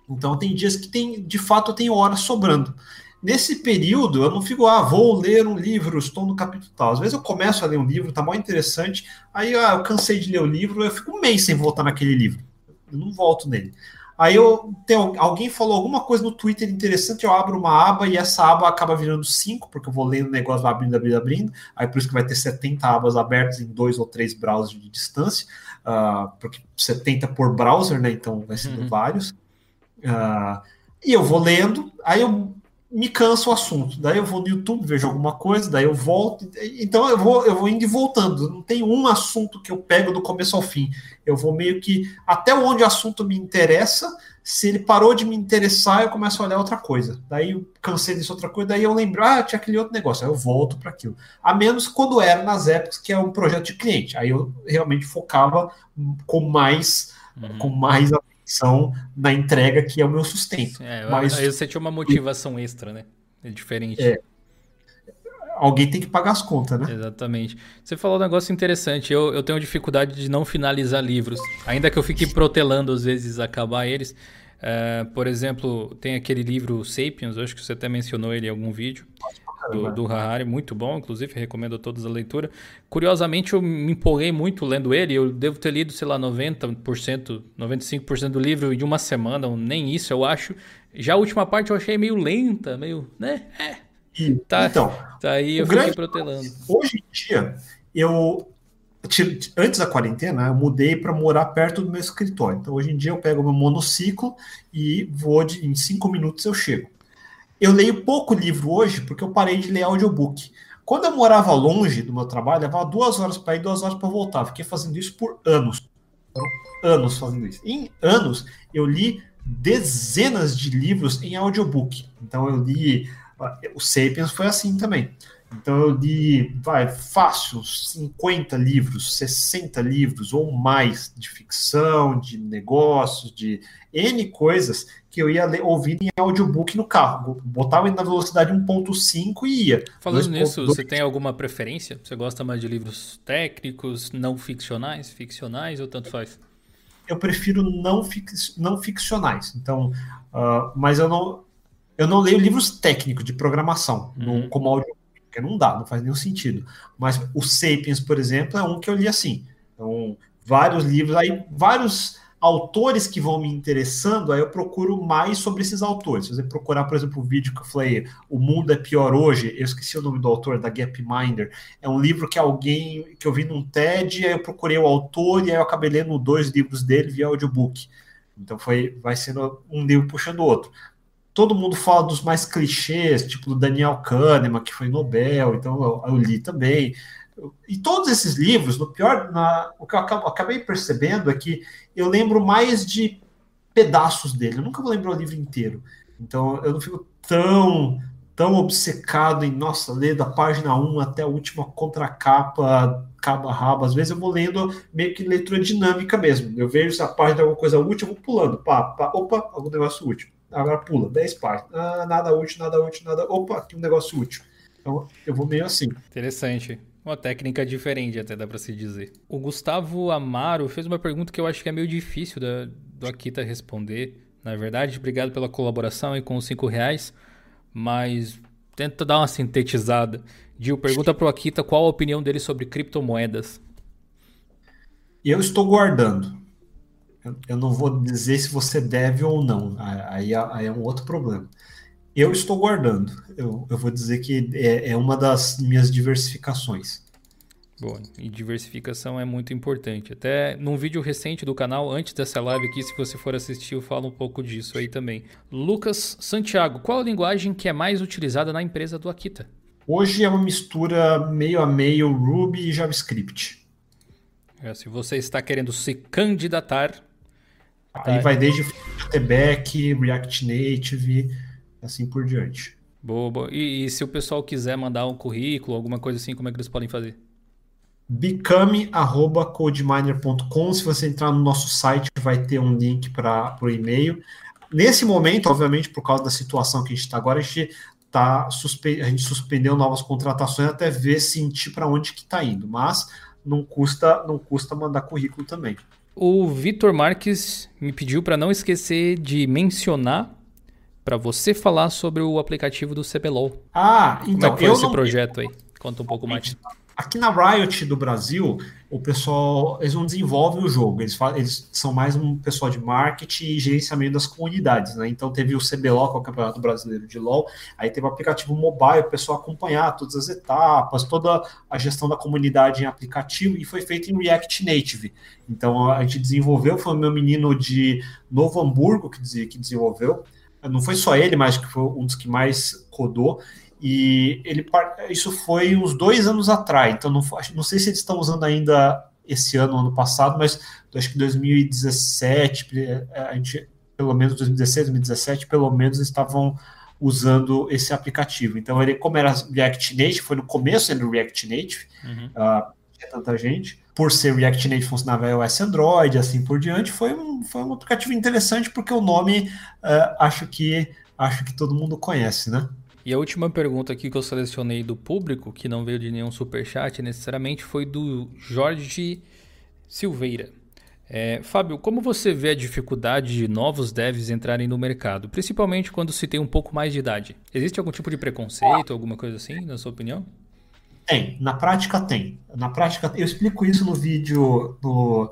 Então tem dias que tem, de fato, tem horas sobrando. Nesse período, eu não fico, ah, vou ler um livro, estou no capítulo tal. Às vezes eu começo a ler um livro, tá muito interessante, aí ah, eu cansei de ler o livro, eu fico um mês sem voltar naquele livro. Eu não volto nele. Aí eu tem, alguém falou alguma coisa no Twitter interessante, eu abro uma aba e essa aba acaba virando cinco, porque eu vou lendo o negócio, vai abrindo, abrindo, abrindo. Aí por isso que vai ter 70 abas abertas em dois ou três browsers de distância, uh, porque 70 por browser, né? Então vai sendo uhum. vários. Uh, e eu vou lendo, aí eu me canso o assunto. Daí eu vou no YouTube, vejo alguma coisa, daí eu volto. Então eu vou, eu vou indo e voltando. Não tem um assunto que eu pego do começo ao fim. Eu vou meio que até onde o assunto me interessa. Se ele parou de me interessar, eu começo a olhar outra coisa. Daí eu cansei dessa outra coisa, daí eu lembro, ah, tinha aquele outro negócio. Aí eu volto para aquilo. A menos quando era nas épocas que é um projeto de cliente. Aí eu realmente focava com mais, uhum. com mais atenção na entrega, que é o meu sustento. É, Mas, aí você tinha uma motivação extra, né? É diferente. É, alguém tem que pagar as contas, né? Exatamente. Você falou um negócio interessante. Eu, eu tenho dificuldade de não finalizar livros. Ainda que eu fique protelando, às vezes, acabar eles. Uh, por exemplo, tem aquele livro Sapiens, acho que você até mencionou ele em algum vídeo do, do Harari, muito bom, inclusive recomendo a todos a leitura. Curiosamente, eu me empolguei muito lendo ele, eu devo ter lido, sei lá, 90%, 95% do livro em uma semana, ou nem isso, eu acho. Já a última parte eu achei meio lenta, meio, né? É. Tá, então, tá aí eu fiquei protelando. Hoje em dia, eu antes da quarentena, eu mudei para morar perto do meu escritório. Então, hoje em dia, eu pego meu monociclo e vou de, em cinco minutos eu chego. Eu leio pouco livro hoje porque eu parei de ler audiobook. Quando eu morava longe do meu trabalho, levava duas horas para ir, duas horas para voltar. Fiquei fazendo isso por anos. Anos fazendo isso. Em anos, eu li dezenas de livros em audiobook. Então, eu li. O Sapiens foi assim também. Então eu li, vai, fácil, 50 livros, 60 livros ou mais de ficção, de negócios, de N coisas que eu ia ler, ouvir em audiobook no carro. Botava na velocidade 1.5 e ia. Falando 2. nisso, 2. você tem alguma preferência? Você gosta mais de livros técnicos, não ficcionais, ficcionais ou tanto faz? Eu prefiro não, fic, não ficcionais. Então, uh, mas eu não, eu não leio livros técnicos de programação, uhum. no, como audiobook porque não dá, não faz nenhum sentido. Mas o Sapiens, por exemplo, é um que eu li assim. Então, vários livros, aí vários autores que vão me interessando, aí eu procuro mais sobre esses autores. Se você procurar, por exemplo, o vídeo que eu falei, O Mundo é Pior Hoje, eu esqueci o nome do autor, da Gapminder, é um livro que alguém, que eu vi num TED, aí eu procurei o autor e aí eu acabei lendo dois livros dele via audiobook. Então foi, vai sendo um livro puxando o outro todo mundo fala dos mais clichês, tipo do Daniel Kahneman, que foi Nobel, então eu, eu li também. E todos esses livros, no pior, na, o que eu acabei percebendo é que eu lembro mais de pedaços dele, eu nunca vou lembrar o livro inteiro. Então eu não fico tão tão obcecado em, nossa, ler da página 1 até a última contracapa, a rabo. Às vezes eu vou lendo meio que leitura dinâmica mesmo. Eu vejo se a página tem alguma coisa útil, eu vou pulando. Pá, pá, opa, algum negócio útil. Agora pula, 10 páginas. Ah, nada útil, nada útil, nada. Opa, aqui um negócio útil. Então eu vou meio assim. Interessante. Uma técnica diferente, até dá para se dizer. O Gustavo Amaro fez uma pergunta que eu acho que é meio difícil da, do Akita responder. na verdade. Obrigado pela colaboração e com os cinco reais. Mas tenta dar uma sintetizada. Gil, pergunta para o Akita qual a opinião dele sobre criptomoedas. Eu estou guardando. Eu não vou dizer se você deve ou não. Aí, aí é um outro problema. Eu estou guardando. Eu, eu vou dizer que é, é uma das minhas diversificações. Bom, e diversificação é muito importante. Até num vídeo recente do canal, antes dessa live aqui, se você for assistir, eu falo um pouco disso aí também. Lucas Santiago, qual a linguagem que é mais utilizada na empresa do Akita? Hoje é uma mistura meio a meio Ruby e JavaScript. É, se você está querendo se candidatar. Aí tá... vai desde Back, React Native, assim por diante. Boa, boa. E, e se o pessoal quiser mandar um currículo, alguma coisa assim, como é que eles podem fazer? become.codeminer.com. Se você entrar no nosso site, vai ter um link para o e-mail. Nesse momento, obviamente, por causa da situação que a gente está agora, a gente, tá a gente suspendeu novas contratações até ver, sentir para onde que está indo. Mas não custa, não custa mandar currículo também. O Vitor Marques me pediu para não esquecer de mencionar para você falar sobre o aplicativo do CBLOL. Ah, então Como é que foi esse não... projeto aí? Conta um pouco mais. Aqui na Riot do Brasil, o pessoal, eles não desenvolvem o jogo, eles, eles são mais um pessoal de marketing e gerenciamento das comunidades, né? Então teve o CBLOL, que é o Campeonato Brasileiro de LoL, aí teve o aplicativo mobile, o pessoal acompanhar todas as etapas, toda a gestão da comunidade em aplicativo, e foi feito em React Native. Então a gente desenvolveu, foi o meu menino de Novo Hamburgo que, que desenvolveu, não foi só ele, mas que foi um dos que mais rodou, e ele, isso foi uns dois anos atrás, então não, não sei se eles estão usando ainda esse ano, ano passado, mas acho que 2017, a gente, pelo menos 2016, 2017, pelo menos estavam usando esse aplicativo. Então, ele, como era React Native, foi no começo do React Native, uhum. uh, tinha tanta gente. Por ser React Native funcionava iOS Android, assim por diante, foi um, foi um aplicativo interessante, porque o nome uh, acho que acho que todo mundo conhece, né? E a última pergunta aqui que eu selecionei do público, que não veio de nenhum superchat necessariamente, foi do Jorge Silveira. É, Fábio, como você vê a dificuldade de novos devs entrarem no mercado, principalmente quando se tem um pouco mais de idade? Existe algum tipo de preconceito, alguma coisa assim, na sua opinião? Tem, na prática tem. Na prática, eu explico isso no vídeo do.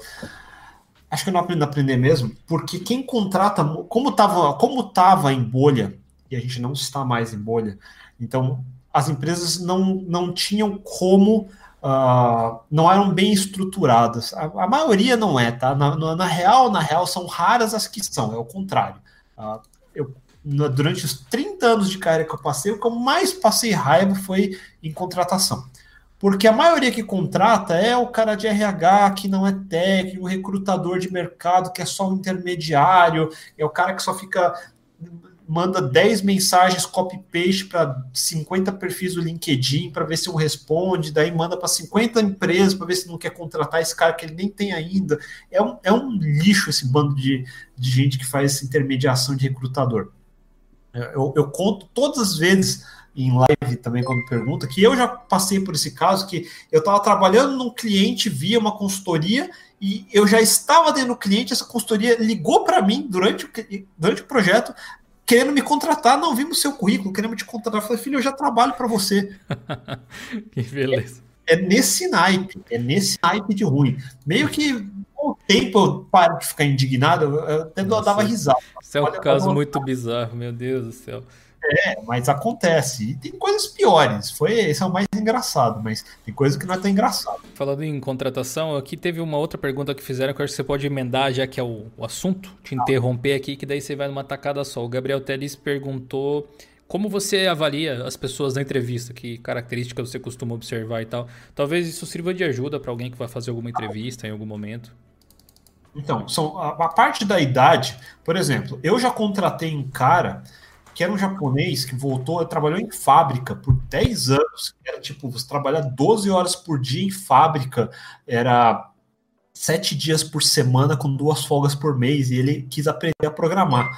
Acho que eu não aprendo a aprender mesmo, porque quem contrata, como estava como tava em bolha e a gente não está mais em bolha. Então, as empresas não, não tinham como, uh, não eram bem estruturadas. A, a maioria não é, tá? Na, na, na, real, na real, são raras as que são, é o contrário. Uh, eu, durante os 30 anos de carreira que eu passei, o que eu mais passei raiva foi em contratação. Porque a maioria que contrata é o cara de RH que não é técnico, o recrutador de mercado que é só um intermediário, é o cara que só fica manda 10 mensagens copy-paste para 50 perfis do LinkedIn para ver se um responde, daí manda para 50 empresas para ver se não quer contratar esse cara que ele nem tem ainda. É um, é um lixo esse bando de, de gente que faz essa intermediação de recrutador. Eu, eu conto todas as vezes em live também quando pergunta que eu já passei por esse caso que eu estava trabalhando num cliente via uma consultoria e eu já estava dentro do cliente, essa consultoria ligou para mim durante o, durante o projeto, querendo me contratar, não vimos seu currículo, querendo te contratar. Eu falei, filho, eu já trabalho para você. [laughs] que beleza. É, é, nesse naipe, é nesse naipe de ruim. Meio que com o tempo eu paro de ficar indignado, eu até Nossa, dava risada. Isso é um Olha, caso muito bizarro, meu Deus do céu. É, mas acontece. E tem coisas piores. Foi, esse é o mais engraçado, mas tem coisa que não é tão engraçado. Falando em contratação, aqui teve uma outra pergunta que fizeram que eu acho que você pode emendar, já que é o, o assunto, te ah. interromper aqui, que daí você vai numa tacada só. O Gabriel Teles perguntou como você avalia as pessoas na entrevista, que características você costuma observar e tal. Talvez isso sirva de ajuda para alguém que vai fazer alguma entrevista em algum momento. Então, são, a, a parte da idade, por exemplo, eu já contratei um cara que era um japonês que voltou, trabalhou em fábrica por 10 anos. Era tipo, você trabalhar 12 horas por dia em fábrica, era sete dias por semana com duas folgas por mês, e ele quis aprender a programar.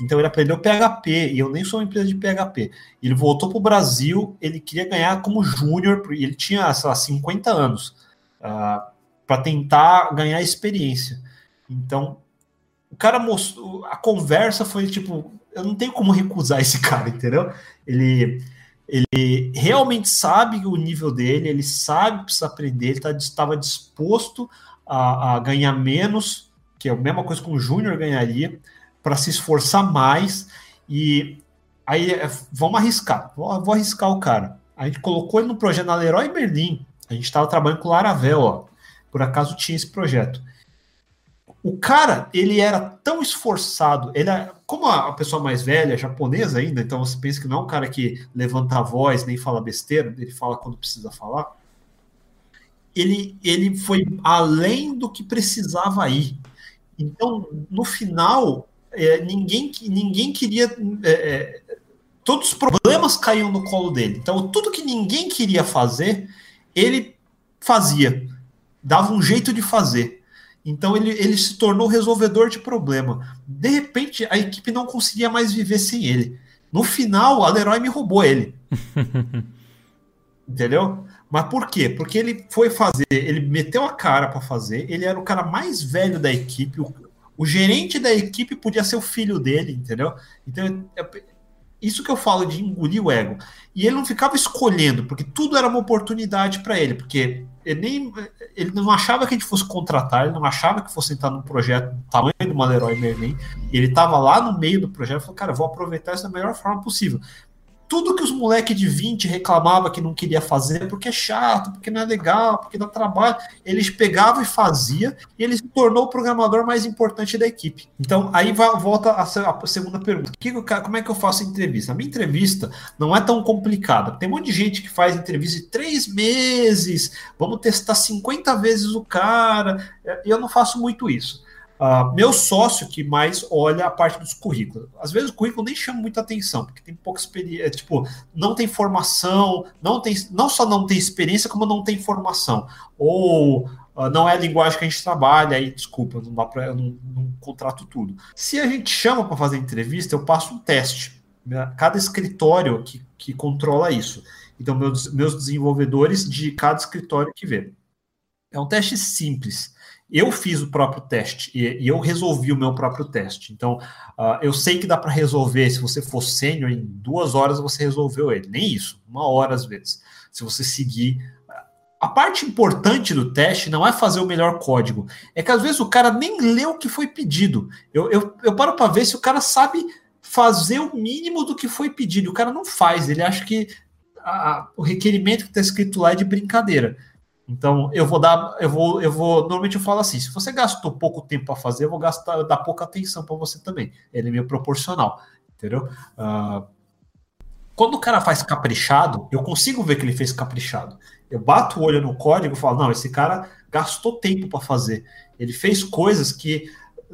Então ele aprendeu PHP, e eu nem sou uma empresa de PHP. Ele voltou para o Brasil, ele queria ganhar como júnior, e ele tinha, sei lá, 50 anos, uh, ah, para tentar ganhar experiência. Então, o cara mostrou. A conversa foi tipo. Eu não tenho como recusar esse [laughs] cara, entendeu? Ele, ele realmente sabe o nível dele, ele sabe que precisa aprender, ele tá, estava disposto a, a ganhar menos, que é a mesma coisa que um Júnior ganharia, para se esforçar mais. E aí é, vamos arriscar, vou, vou, arriscar o cara. A gente colocou ele no projeto na Leroy Berlim. A gente estava trabalhando com o Laravel, ó. Por acaso tinha esse projeto. O cara, ele era tão esforçado, ele é, como a, pessoa mais velha, japonesa ainda, então você pensa que não é um cara que levanta a voz nem fala besteira, ele fala quando precisa falar. Ele, ele foi além do que precisava ir. Então, no final, é, ninguém, ninguém queria. É, é, todos os problemas caíam no colo dele. Então, tudo que ninguém queria fazer, ele fazia. Dava um jeito de fazer. Então ele, ele se tornou resolvedor de problema. De repente, a equipe não conseguia mais viver sem ele. No final, a Leroy me roubou ele. [laughs] Entendeu? Mas por quê? Porque ele foi fazer, ele meteu a cara para fazer, ele era o cara mais velho da equipe, o, o, gerente da equipe podia ser o filho dele, entendeu? Então, é, isso que eu falo de engolir o ego. E ele não ficava escolhendo, porque tudo era uma oportunidade para ele, porque ele, nem, ele não achava que a gente fosse contratar, ele não achava que fosse entrar num projeto do tamanho do Maleroy Merlin. Ele estava lá no meio do projeto e falou: Cara, vou aproveitar isso da melhor forma possível tudo que os moleques de 20 reclamava que não queria fazer, porque é chato, porque não é legal, porque dá trabalho, eles pegavam e fazia, e ele se tornou o programador mais importante da equipe. Então, aí vai, volta a, a segunda pergunta. Que, como é que eu faço entrevista? A minha entrevista não é tão complicada. Tem um monte de gente que faz entrevista de três meses, vamos testar 50 vezes o cara, e eu não faço muito isso. Uh, meu sócio que mais olha a parte dos currículos. Às vezes o currículo nem chama muita atenção, porque tem pouca experiência, é, tipo, não tem formação, não tem, não só não tem experiência, como não tem formação. Ou uh, não é a linguagem que a gente trabalha, aí desculpa, não dá para eu não, não, contrato tudo. Se a gente chama para fazer entrevista, eu passo um teste. Né? Cada escritório que, que controla isso. Então, meus, meus desenvolvedores de cada escritório que vê. É um teste simples eu fiz o próprio teste e, e, eu resolvi o meu próprio teste. Então, uh, eu sei que dá para resolver. Se você for sênior, em duas horas você resolveu ele. Nem isso, uma hora às vezes. Se você seguir. A parte importante do teste não é fazer o melhor código, é que às vezes o cara nem lê o que foi pedido. Eu, eu, eu paro para ver se o cara sabe fazer o mínimo do que foi pedido. O cara não faz, ele acha que a, o requerimento que está escrito lá é de brincadeira. Então, eu vou dar, eu vou, eu vou, normalmente eu falo assim, se você gastou pouco tempo para fazer, eu vou gastar, dar pouca atenção para você também. Ele é meio proporcional, entendeu? Uh, quando o cara faz caprichado, eu consigo ver que ele fez caprichado. Eu bato o olho no código e falo, não, esse cara gastou tempo para fazer. Ele fez coisas que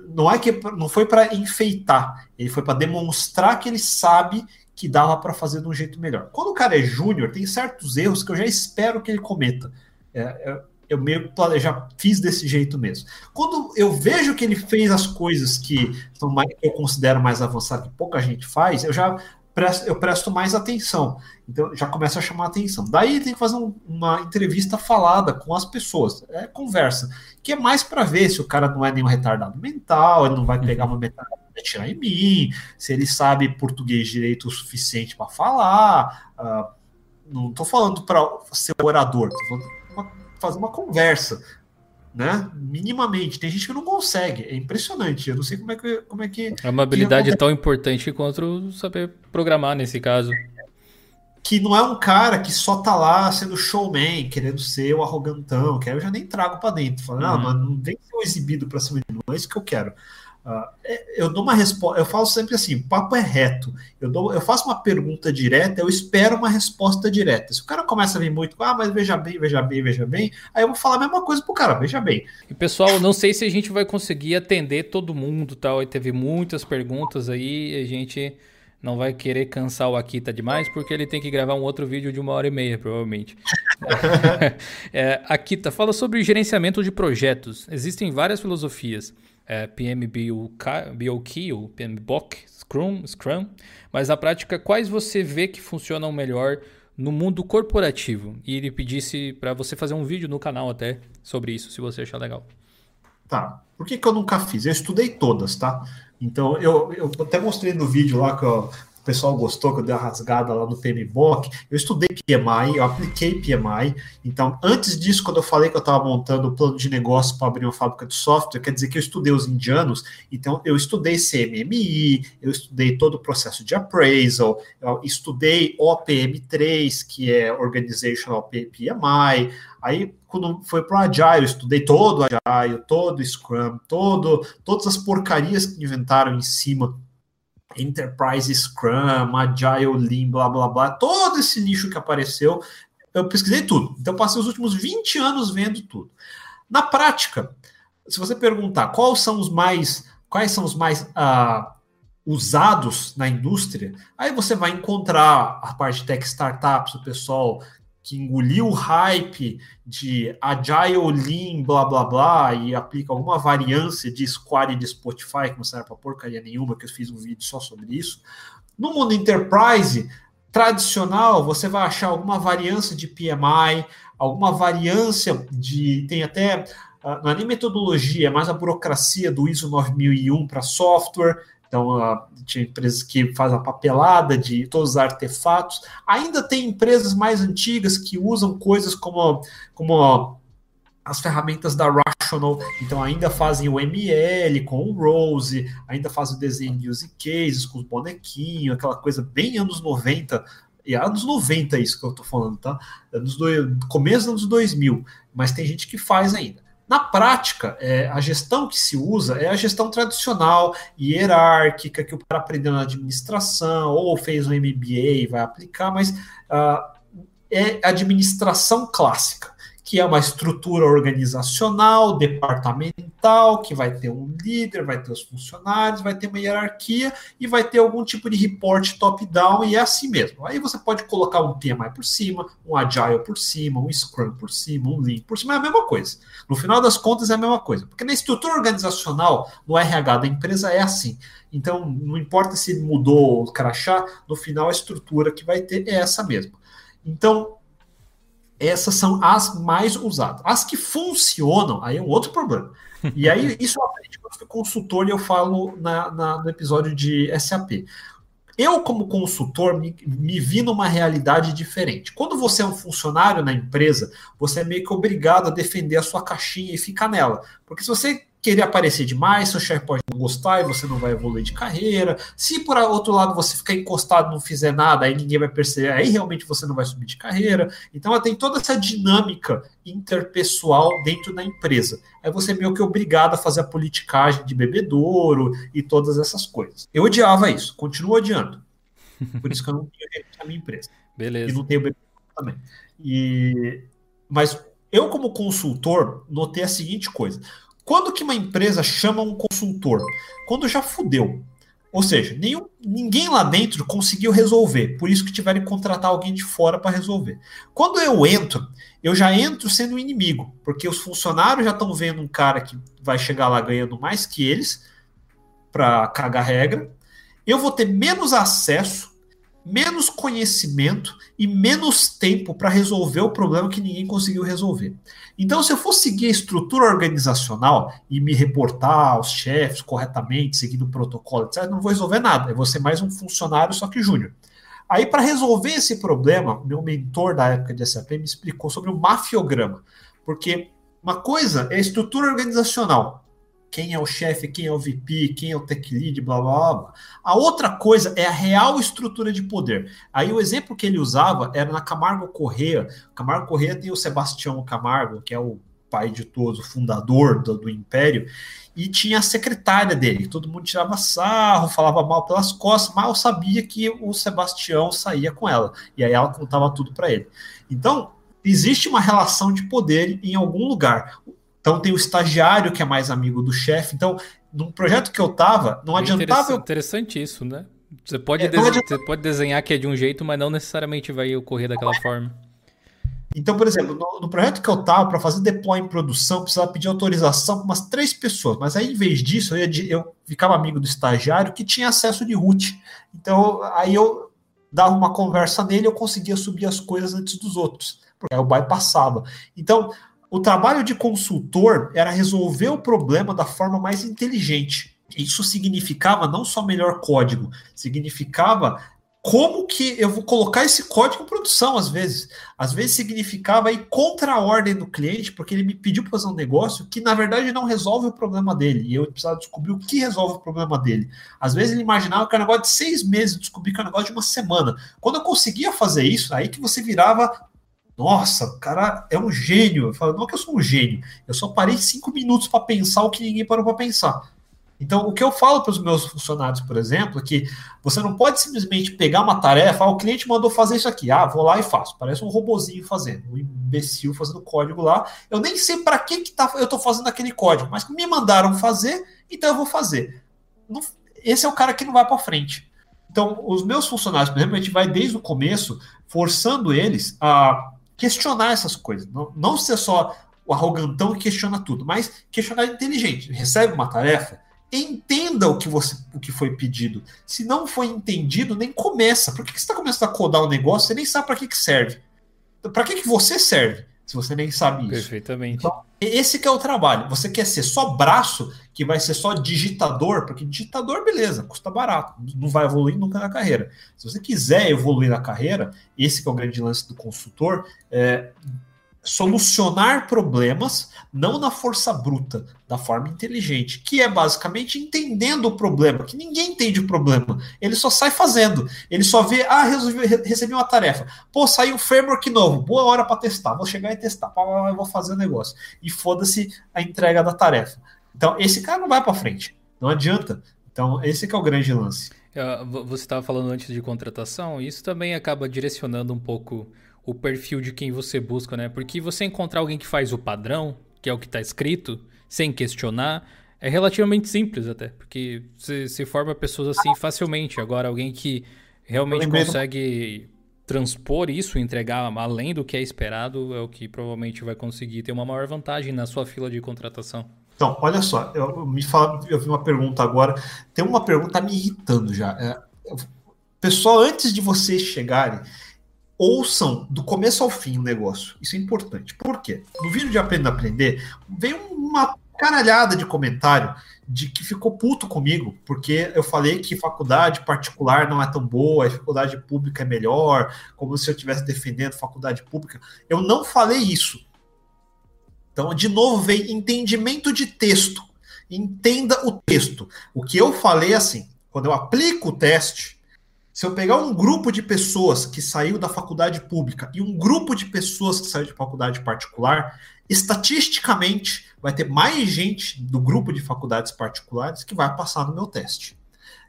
não é que não foi para enfeitar, ele foi para demonstrar que ele sabe que dava para fazer de um jeito melhor. Quando o cara é júnior, tem certos erros que eu já espero que ele cometa. É, é, eu meio já fiz desse jeito mesmo. Quando eu vejo que ele fez as coisas que são mais, que eu considero mais avançadas, que pouca gente faz, eu já presto, eu presto mais atenção. Então já começa a chamar atenção. Daí tem que fazer um, uma entrevista falada com as pessoas, é conversa, que é mais para ver se o cara não é nenhum retardado mental, ele não vai pegar uma metade tirar em mim, se ele sabe português direito o suficiente para falar. Uh, não estou falando para ser orador, estou falando fazer uma conversa, né? Minimamente. Tem gente que não consegue. É impressionante. Eu não sei como é que. Como é, que é uma habilidade tão importante quanto saber programar nesse caso. Que não é um cara que só tá lá sendo showman, querendo ser o arrogantão, que aí eu já nem trago para dentro. Falo, uhum. não, mas não vem ser exibido para cima de mim, não é isso que eu quero. Uh, eu dou uma resposta, eu falo sempre assim, o papo é reto. Eu, dou, eu faço uma pergunta direta, eu espero uma resposta direta. Se o cara começa a vir muito, ah, mas veja bem, veja bem, veja bem, aí eu vou falar a mesma coisa pro cara, veja bem. E pessoal, não sei se a gente vai conseguir atender todo mundo, tal. E teve muitas perguntas aí, a gente não vai querer cansar o Akita demais, porque ele tem que gravar um outro vídeo de uma hora e meia, provavelmente. [laughs] [laughs] é, Akita, fala sobre gerenciamento de projetos. Existem várias filosofias é, PMBOK PMBOK, Scrum, Scrum, mas na prática, quais você vê que funcionam melhor no mundo corporativo? E ele pedisse para você fazer um vídeo no canal até sobre isso, se você achar legal. Tá. Por que, que eu nunca fiz? Eu estudei todas, tá? Então, eu, eu até mostrei no vídeo lá que eu, pessoal gostou, que eu dei uma rasgada lá no PMBOK. Eu estudei PMI, eu apliquei PMI. Então, antes disso, quando eu falei que eu estava montando o plano de negócio para abrir uma fábrica de software, quer dizer que eu estudei os indianos. Então, eu estudei CMMI, eu estudei todo o processo de appraisal, eu estudei OPM3, que é Organizational PMI. Aí, quando foi para o Agile, eu estudei todo o Agile, todo o Scrum, todo, todas as porcarias que inventaram em cima Enterprise Scrum, Agile Lean, blá blá blá, todo esse nicho que apareceu, eu pesquisei tudo. Então, passei os últimos 20 anos vendo tudo. Na prática, se você perguntar quais são os mais, quais são os mais uh, usados na indústria, aí você vai encontrar a parte de tech startups, o pessoal que engoliu o hype de Agile Lean, blá blá blá, e aplica alguma variância de Squad de Spotify, que não serve para porcaria nenhuma, que eu fiz um vídeo só sobre isso. No mundo enterprise tradicional, você vai achar alguma variância de PMI, alguma variância de. Tem até. Ah, não é nem metodologia, é mais a burocracia do ISO 9001 para software. Então, uh, tinha empresas que fazem a papelada de todos os artefatos. Ainda tem empresas mais antigas que usam coisas como, como as ferramentas da Rational, então ainda fazem o ML com o Rose, ainda fazem o desenho de use cases com os bonequinhos, aquela coisa bem anos 90, e anos 90 isso que eu tô falando, tá? Anos do, começo dos anos 2000, mas tem gente que faz ainda. Na prática, é, a gestão que se usa é a gestão tradicional, hierárquica, que o cara aprendeu na administração, ou fez um MBA e vai aplicar, mas uh, é administração clássica que é uma estrutura organizacional, departamental, que vai ter um líder, vai ter os funcionários, vai ter uma hierarquia e vai ter algum tipo de report top-down, e é assim mesmo. Aí você pode colocar um PMI por cima, um Agile por cima, um Scrum por cima, um Lean por cima, é a mesma coisa. No final das contas, é a mesma coisa. Porque na estrutura organizacional, no RH da empresa, é assim. Então, não importa se mudou o crachá, no final a estrutura que vai ter é essa mesma. Então, essas são as mais usadas. As que funcionam, aí é um outro problema. E aí, [laughs] isso eu aprendi quando fui consultor e eu falo na, na, no episódio de SAP. Eu, como consultor, me, me, vi numa realidade diferente. Quando você é um funcionário na empresa, você é meio que obrigado a defender a sua caixinha e ficar nela. Porque se você querer aparecer demais, seu chefe pode não gostar e você não vai evoluir de carreira. Se por outro lado você ficar encostado e não fizer nada, aí ninguém vai perceber, aí realmente você não vai subir de carreira. Então tem toda essa dinâmica interpessoal dentro da empresa. Aí você é meio que obrigado a fazer a politicagem de bebedouro e todas essas coisas. Eu odiava isso, continuo odiando. Por isso que eu não tenho a minha empresa. Beleza. E não tenho bebedouro também. E... Mas eu, como consultor, notei a seguinte coisa quando que uma empresa chama um consultor? Quando já fudeu. Ou seja, nenhum, ninguém lá dentro conseguiu resolver, por isso que tiveram que contratar alguém de fora para resolver. Quando eu entro, eu já entro sendo inimigo, porque os funcionários já estão vendo um cara que vai chegar lá ganhando mais que eles para cagar regra. Eu vou ter menos acesso menos conhecimento e menos tempo para resolver o problema que ninguém conseguiu resolver. Então, se eu for seguir a estrutura organizacional e me reportar aos chefes corretamente, seguindo o protocolo, etc., não vou resolver nada. Eu vou ser mais um funcionário, só que júnior. Aí, para resolver esse problema, meu mentor da época de SAP me explicou sobre o mafiograma. Porque uma coisa é a estrutura organizacional, quem é o chefe, quem é o VP, quem é o tech lead, blá, blá blá. A outra coisa é a real estrutura de poder. Aí o exemplo que ele usava era na Camargo Correia. Camargo Correia tem o Sebastião Camargo, que é o pai de todos, o fundador do, do império, e tinha a secretária dele. Todo mundo tirava sarro, falava mal pelas costas, mal sabia que o Sebastião saía com ela. E aí ela contava tudo para ele. Então, existe uma relação de poder em algum lugar. Então tem o estagiário que é mais amigo do chefe. Então, num projeto que eu tava, não adiantava. Interessante, interessante isso, né? Você pode, é, você pode desenhar que é de um jeito, mas não necessariamente vai ocorrer daquela forma. Então, por exemplo, no, no projeto que eu tava, para fazer deploy em produção, precisava pedir autorização para umas três pessoas. Mas aí, em vez disso, eu, ia, eu ficava amigo do estagiário que tinha acesso de root. Então, aí eu dava uma conversa nele eu conseguia subir as coisas antes dos outros. Porque aí eu bypassava. Então, O trabalho de consultor era resolver o problema da forma mais inteligente. Isso significava não só melhor código, significava como que eu vou colocar esse código em produção, às vezes. Às vezes significava ir contra a ordem do cliente, porque ele me pediu para fazer um negócio que, na verdade, não resolve o problema dele. E eu precisava descobrir o que resolve o problema dele. Às vezes ele imaginava que era um negócio de seis meses, descobri que era um negócio de uma semana. Quando eu conseguia fazer isso, aí que você virava. Nossa, o cara é um gênio. Eu falo, não que eu sou um gênio. Eu só parei cinco minutos para pensar o que ninguém parou para pensar. Então, o que eu falo para os meus funcionários, por exemplo, é que você não pode simplesmente pegar uma tarefa, ah, o cliente mandou fazer isso aqui, ah, vou lá e faço. Parece um robozinho fazendo, um imbecil fazendo código lá. Eu nem sei para que, que tá, eu estou fazendo aquele código, mas me mandaram fazer, então eu vou fazer. Esse é o cara que não vai para frente. Então, os meus funcionários, por exemplo, a gente vai desde o começo forçando eles a questionar essas coisas. Não, não ser só o arrogantão que questiona tudo, mas questionar inteligente. Recebe uma tarefa, entenda o que você o que foi pedido. Se não foi entendido, nem começa. Por que, que você está começando a codar um negócio? Você nem sabe para que, que serve. Para que, que você serve? Se você nem sabe isso. Perfeitamente. Então, esse que é o trabalho. Você quer ser só braço, que vai ser só digitador, porque digitador, beleza, custa barato, não vai evoluir nunca na carreira. Se você quiser evoluir na carreira, esse que é o grande lance do consultor, é, solucionar problemas não na força bruta, da forma inteligente, que é basicamente entendendo o problema, que ninguém entende o problema, ele só sai fazendo, ele só vê, ah, resolvi, recebi uma tarefa, pô, saiu um framework novo, boa hora para testar, vou chegar e testar, eu vou fazer o negócio, e foda-se a entrega da tarefa. Então, esse cara não vai para frente, não adianta. Então, esse é o grande lance. Você estava falando antes de contratação, isso também acaba direcionando um pouco o perfil de quem você busca, né? Porque você encontrar alguém que faz o padrão, que é o que está escrito, sem questionar, é relativamente simples até, porque você se forma pessoas assim facilmente. Agora, alguém que realmente consegue transpor isso, entregar além do que é esperado, é o que provavelmente vai conseguir ter uma maior vantagem na sua fila de contratação. Então, olha só, eu, me fala, eu vi uma pergunta agora, tem uma pergunta me irritando já. É, pessoal, antes de vocês chegarem, ouçam do começo ao fim o negócio. Isso é importante. Por quê? No vídeo de Aprenda a Aprender, veio uma caralhada de comentário de que ficou puto comigo, porque eu falei que faculdade particular não é tão boa, faculdade pública é melhor, como se eu estivesse defendendo faculdade pública. Eu não falei isso. Então, de novo, vem entendimento de texto. Entenda o texto. O que eu falei é assim: quando eu aplico o teste, se eu pegar um grupo de pessoas que saiu da faculdade pública e um grupo de pessoas que saiu de faculdade particular, estatisticamente vai ter mais gente do grupo de faculdades particulares que vai passar no meu teste.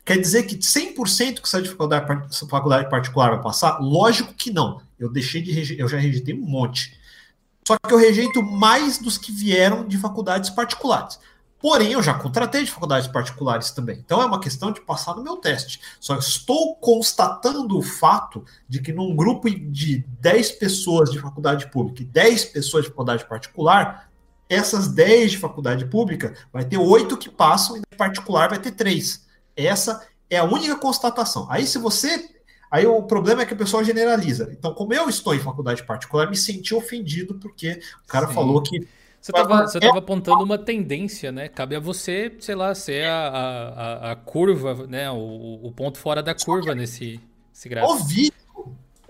Quer dizer que 100% que sai de faculdade, faculdade particular vai passar? Lógico que não. Eu deixei de eu já rejeitei um monte. Só que eu rejeito mais dos que vieram de faculdades particulares. Porém, eu já contratei de faculdades particulares também. Então é uma questão de passar no meu teste. Só estou constatando o fato de que num grupo de 10 pessoas de faculdade pública e 10 pessoas de faculdade particular, essas 10 de faculdade pública vai ter 8 que passam e de particular vai ter 3. Essa é a única constatação. Aí se você Aí o problema é que o pessoal generaliza. Então, como eu estou em faculdade particular, me senti ofendido porque o cara Sim. falou que você estava tava apontando uma tendência, né? Cabe a você, sei lá, ser a, a, a curva, né? O, o, ponto fora da curva nesse, nesse gráfico. Ouvir.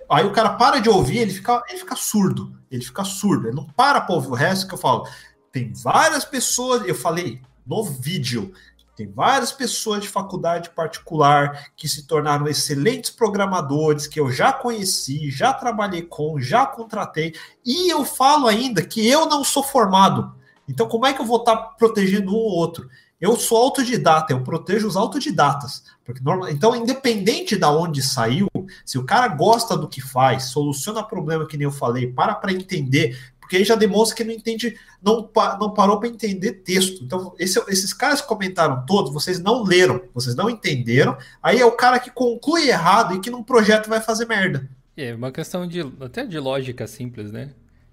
Aí o cara para de ouvir, ele fica, ele fica surdo. Ele fica surdo. Ele não para para ouvir o resto que eu falo. Tem várias pessoas, eu falei no vídeo, tem várias pessoas de faculdade particular que se tornaram excelentes programadores, que eu já conheci, já trabalhei com, já contratei, e eu falo ainda que eu não sou formado. Então, como é que eu vou estar protegendo um ou outro? Eu sou autodidata, eu protejo os autodidatas. Porque Então, independente de onde saiu, se o cara gosta do que faz, soluciona problema que nem eu falei, para para entender, porque aí já demonstra que não entende, não, não parou para entender texto. Então, esse, esses caras que comentaram todos, vocês não leram, vocês não entenderam. Aí é o cara que conclui errado e que num projeto vai fazer merda. É uma questão de até de lógica simples, né?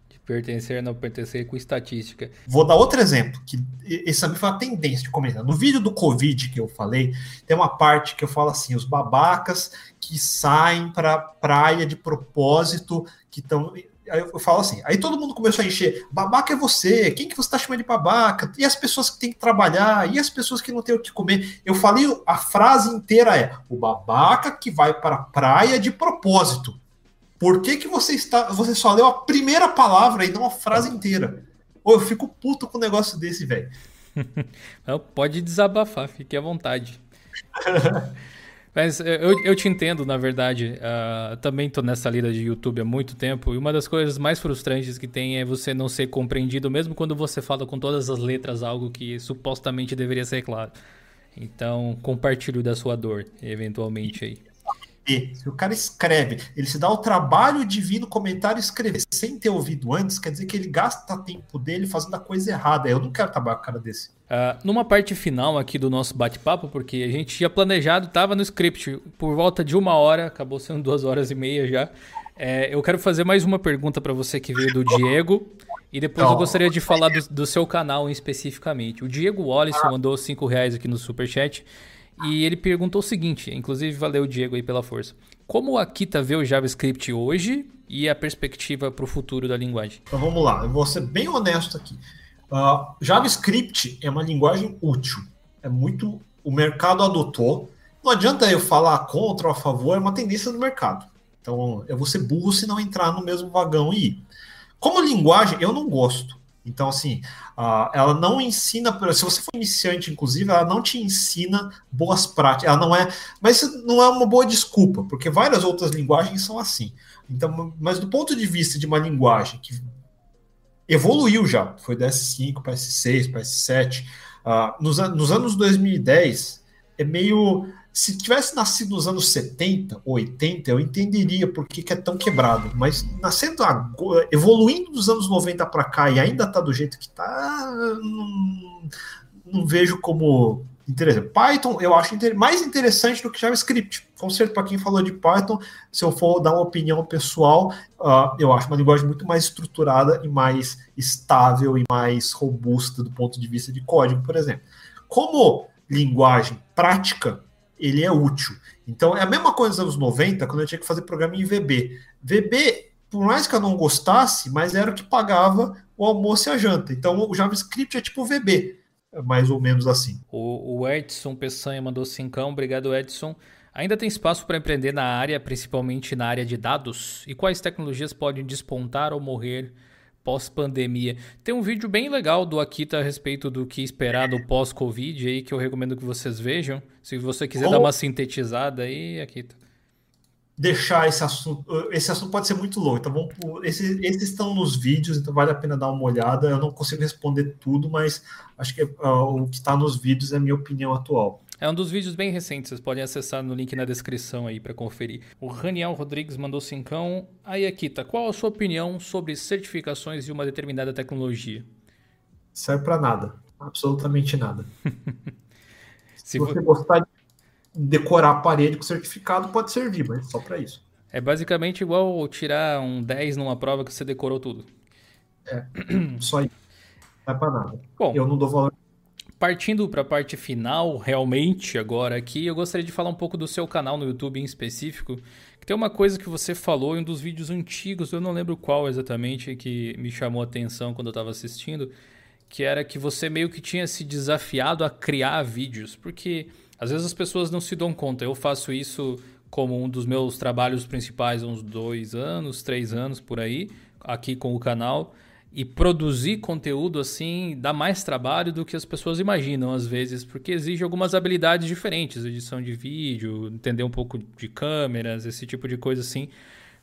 De pertencer não pertencer com estatística. Vou dar outro exemplo, que esse também foi uma tendência de comentar. No vídeo do Covid que eu falei, tem uma parte que eu falo assim: os babacas que saem para praia de propósito, que estão Aí eu falo assim, aí todo mundo começou a encher, babaca é você, quem que você está chamando de babaca? E as pessoas que têm que trabalhar, e as pessoas que não têm o que comer. Eu falei, a frase inteira é, o babaca que vai para a praia de propósito. Por que, que você está. Você só leu a primeira palavra e não a frase inteira? Ou eu fico puto com um negócio desse, velho. [laughs] Pode desabafar, fique à vontade. [laughs] Mas eu, eu te entendo, na verdade. Uh, também tô nessa lida de YouTube há muito tempo. E uma das coisas mais frustrantes que tem é você não ser compreendido, mesmo quando você fala com todas as letras algo que supostamente deveria ser claro. Então, compartilho da sua dor, eventualmente aí. Se o cara escreve, ele se dá o trabalho de vir no comentário escrever sem ter ouvido antes, quer dizer que ele gasta tempo dele fazendo a coisa errada. Eu não quero trabalhar com cara desse. Uh, numa parte final aqui do nosso bate-papo, porque a gente tinha planejado, estava no script por volta de uma hora, acabou sendo duas horas e meia já. É, eu quero fazer mais uma pergunta para você que veio do Diego. E depois eu gostaria de falar do, do seu canal especificamente. O Diego Wallace mandou cinco reais aqui no Superchat. E ele perguntou o seguinte, inclusive valeu Diego aí pela força. Como o Akita vê o JavaScript hoje e a perspectiva para o futuro da linguagem? Então vamos lá, eu vou ser bem honesto aqui. Uh, JavaScript é uma linguagem útil, é muito. O mercado adotou. Não adianta eu falar contra ou a favor, é uma tendência do mercado. Então eu vou ser burro se não entrar no mesmo vagão e ir. Como linguagem, eu não gosto. Então, assim, uh, ela não ensina, se você for iniciante, inclusive, ela não te ensina boas práticas, ela não é, mas não é uma boa desculpa, porque várias outras linguagens são assim. Então, mas do ponto de vista de uma linguagem que evoluiu já, foi da S5 para S6, para S7, uh, nos, nos anos 2010, é meio se tivesse nascido nos anos 70 ou 80, eu entenderia por que, que é tão quebrado. Mas nascendo agora, evoluindo dos anos 90 para cá e ainda está do jeito que está, não, não, vejo como interessante. Python eu acho mais interessante do que JavaScript. Concerto para quem falou de Python, se eu for dar uma opinião pessoal, uh, eu acho uma linguagem muito mais estruturada e mais estável e mais robusta do ponto de vista de código, por exemplo. Como linguagem prática, ele é útil. Então, é a mesma coisa nos anos 90, quando eu tinha que fazer programa em VB. VB, por mais que eu não gostasse, mas era o que pagava o almoço e a janta. Então, o JavaScript é tipo VB, mais ou menos assim. O, o Edson Peçanha mandou cincão. Obrigado, Edson. Ainda tem espaço para empreender na área, principalmente na área de dados? E quais tecnologias podem despontar ou morrer pós-pandemia. Tem um vídeo bem legal do Akita a respeito do que esperar do pós-Covid aí, que eu recomendo que vocês vejam. Se você quiser dar uma sintetizada aí, Akita. Deixar esse assunto. Esse assunto pode ser muito longo. Então, vamos, esses, esses estão nos vídeos, então vale a pena dar uma olhada. Eu não consigo responder tudo, mas acho que uh, o que está nos vídeos é a minha opinião atual. É um dos vídeos bem recentes, vocês podem acessar no link na descrição aí para conferir. O Raniel Rodrigues mandou cincão. Aí, Akita, qual a sua opinião sobre certificações de uma determinada tecnologia? Serve para nada. Absolutamente nada. [laughs] Se, Se você gostar de decorar a parede com certificado, pode servir, mas só para isso. É basicamente igual tirar um 10 numa prova que você decorou tudo. É, só isso. Não é para nada. Bom, eu não dou valor partindo para a parte final, realmente, agora aqui, eu gostaria de falar um pouco do seu canal no YouTube em específico. Que tem uma coisa que você falou em um dos vídeos antigos, eu não lembro qual exatamente, que me chamou a atenção quando eu estava assistindo, que era que você meio que tinha se desafiado a criar vídeos, porque às vezes as pessoas não se dão conta. Eu faço isso como um dos meus trabalhos principais há uns dois anos, três anos por aí, aqui com o canal. E produzir conteúdo assim dá mais trabalho do que as pessoas imaginam às vezes, porque exige algumas habilidades diferentes, edição de vídeo, entender um pouco de câmeras, esse tipo de coisa assim.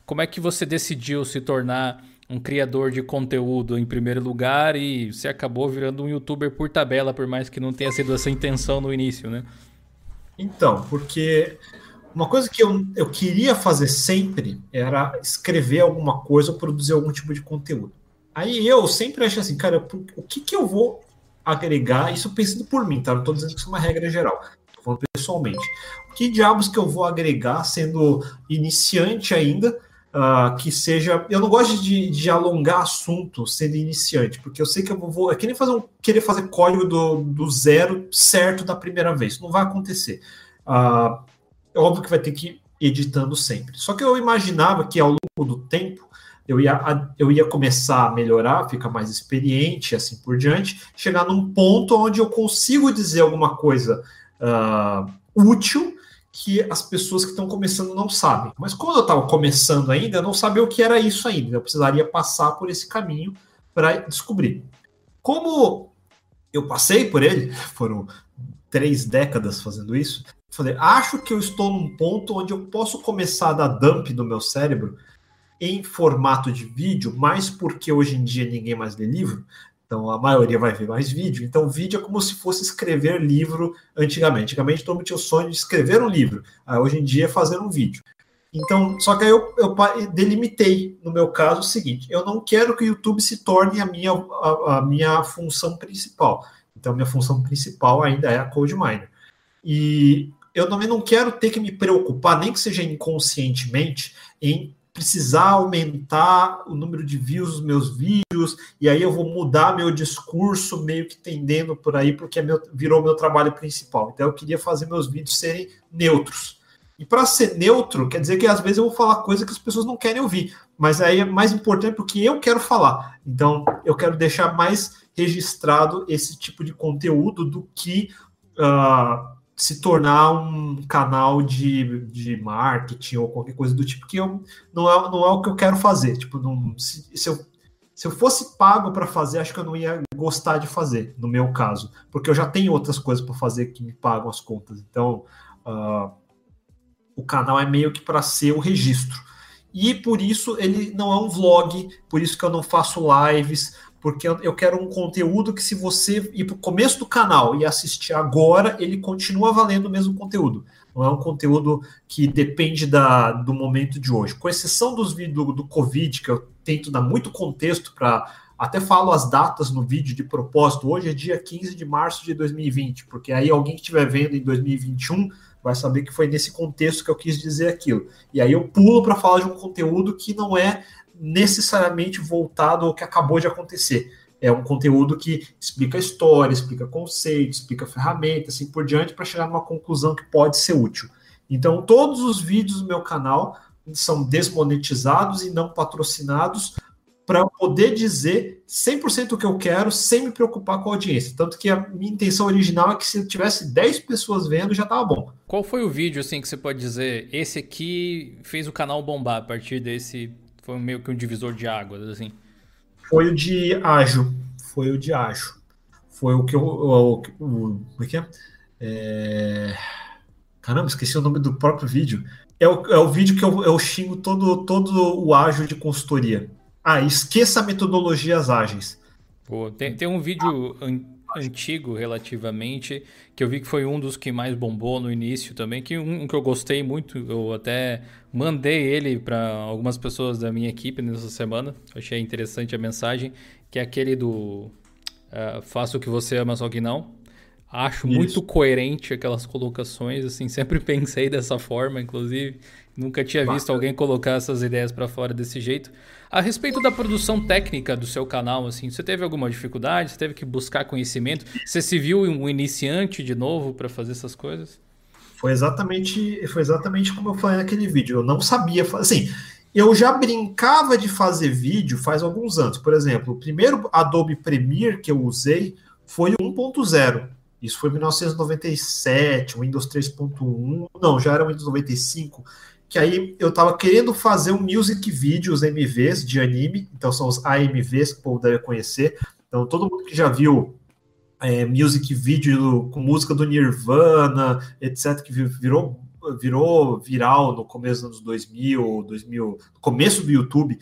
Como é que você decidiu se tornar um criador de conteúdo em primeiro lugar e você acabou virando um youtuber por tabela, por mais que não tenha sido essa intenção no início, né? Então, porque uma coisa que eu, eu queria fazer sempre era escrever alguma coisa ou produzir algum tipo de conteúdo. Aí eu sempre acho assim, cara, o que, que eu vou agregar? Isso pensando por mim, tá? Não tô dizendo que isso é uma regra geral, tô falando pessoalmente. O que diabos que eu vou agregar sendo iniciante ainda? Uh, que seja. Eu não gosto de, de, alongar assunto sendo iniciante, porque eu sei que eu vou. É que nem fazer um, querer fazer código do, do zero certo da primeira vez. Não vai acontecer. Uh, é óbvio que vai ter que ir editando sempre. Só que eu imaginava que ao longo do tempo eu ia, eu ia começar a melhorar, ficar mais experiente, assim por diante, chegar num ponto onde eu consigo dizer alguma coisa uh, útil que as pessoas que estão começando não sabem. Mas quando eu estava começando ainda, eu não sabia o que era isso ainda. Eu precisaria passar por esse caminho para descobrir. Como eu passei por ele, [laughs] foram três décadas fazendo isso, falei, acho que eu estou num ponto onde eu posso começar a dar dump no meu cérebro em formato de vídeo, mais porque hoje em dia ninguém mais lê livro, então a maioria vai ver mais vídeo. Então, vídeo é como se fosse escrever livro antigamente. Antigamente todo mundo tinha o sonho de escrever um livro. Ah, hoje em dia é fazer um vídeo. Então, só que aí eu, eu, delimitei, no meu caso, o seguinte: eu não quero que o YouTube se torne a minha, a, a minha função principal. Então, minha função principal ainda é a Code Miner. E eu também não quero ter que me preocupar, nem que seja inconscientemente, em precisar aumentar o número de views dos meus vídeos, e aí eu vou mudar meu discurso meio que tendendo por aí, porque é meu, virou meu trabalho principal. Então eu queria fazer meus vídeos serem neutros. E para ser neutro, quer dizer que às vezes eu vou falar coisa que as pessoas não querem ouvir, mas aí é mais importante porque eu quero falar. Então eu quero deixar mais registrado esse tipo de conteúdo do que uh, se tornar um canal de, de marketing ou qualquer coisa do tipo, que eu, não, é, não é o que eu quero fazer. Tipo, não, se, se eu, se eu fosse pago para fazer, acho que eu não ia gostar de fazer, no meu caso, porque eu já tenho outras coisas para fazer que me pagam as contas. Então, uh, o canal é meio que para ser o registro. E por isso ele não é um vlog, por isso que eu não faço lives, porque eu quero um conteúdo que, se você ir para o começo do canal e assistir agora, ele continua valendo o mesmo conteúdo. Não é um conteúdo que depende da, do momento de hoje. Com exceção dos vídeos do, do Covid, que eu tento dar muito contexto para. Até falo as datas no vídeo de propósito. Hoje é dia 15 de março de 2020, porque aí alguém que estiver vendo em 2021 vai saber que foi nesse contexto que eu quis dizer aquilo. E aí eu pulo para falar de um conteúdo que não é necessariamente voltado ao que acabou de acontecer. É um conteúdo que explica história, explica conceitos, explica ferramentas, assim por diante, para chegar numa conclusão que pode ser útil. Então, todos os vídeos do meu canal são desmonetizados e não patrocinados para poder dizer 100% o que eu quero sem me preocupar com a audiência. Tanto que a minha intenção original é que se eu tivesse 10 pessoas vendo, já estava bom. Qual foi o vídeo assim que você pode dizer, esse aqui fez o canal bombar a partir desse foi meio que um divisor de águas, assim? Foi o de ágil. Foi o de ágil. Foi o que eu. O, o, como é que é? é? Caramba, esqueci o nome do próprio vídeo. É o, é o vídeo que eu, eu xingo todo, todo o ágil de consultoria. Ah, esqueça metodologias ágeis. Pô, tem, tem um vídeo antigo relativamente, que eu vi que foi um dos que mais bombou no início também, que um, que eu gostei muito, eu até mandei ele para algumas pessoas da minha equipe nessa semana, achei interessante a mensagem, que é aquele do uh, faça o que você ama, só que não. Acho Isso. muito coerente aquelas colocações, assim, sempre [laughs] pensei dessa forma, inclusive. Nunca tinha visto alguém colocar essas ideias para fora desse jeito. A respeito da produção técnica do seu canal, assim, você teve alguma dificuldade? Você teve que buscar conhecimento? Você se viu um iniciante de novo para fazer essas coisas? Foi exatamente, foi exatamente como eu falei naquele vídeo. Eu não sabia, assim, eu já brincava de fazer vídeo faz alguns anos. Por exemplo, o primeiro Adobe Premiere que eu usei foi o 1.0. Isso foi em 1997, Windows 3.1, não, já era Windows 95 que aí eu estava querendo fazer um music video, os MVs de anime, então são os AMVs que o povo deve conhecer. Então todo mundo que já viu é, music video com música do Nirvana, etc., que virou, virou viral no começo dos anos 2000, 2000 no começo do YouTube.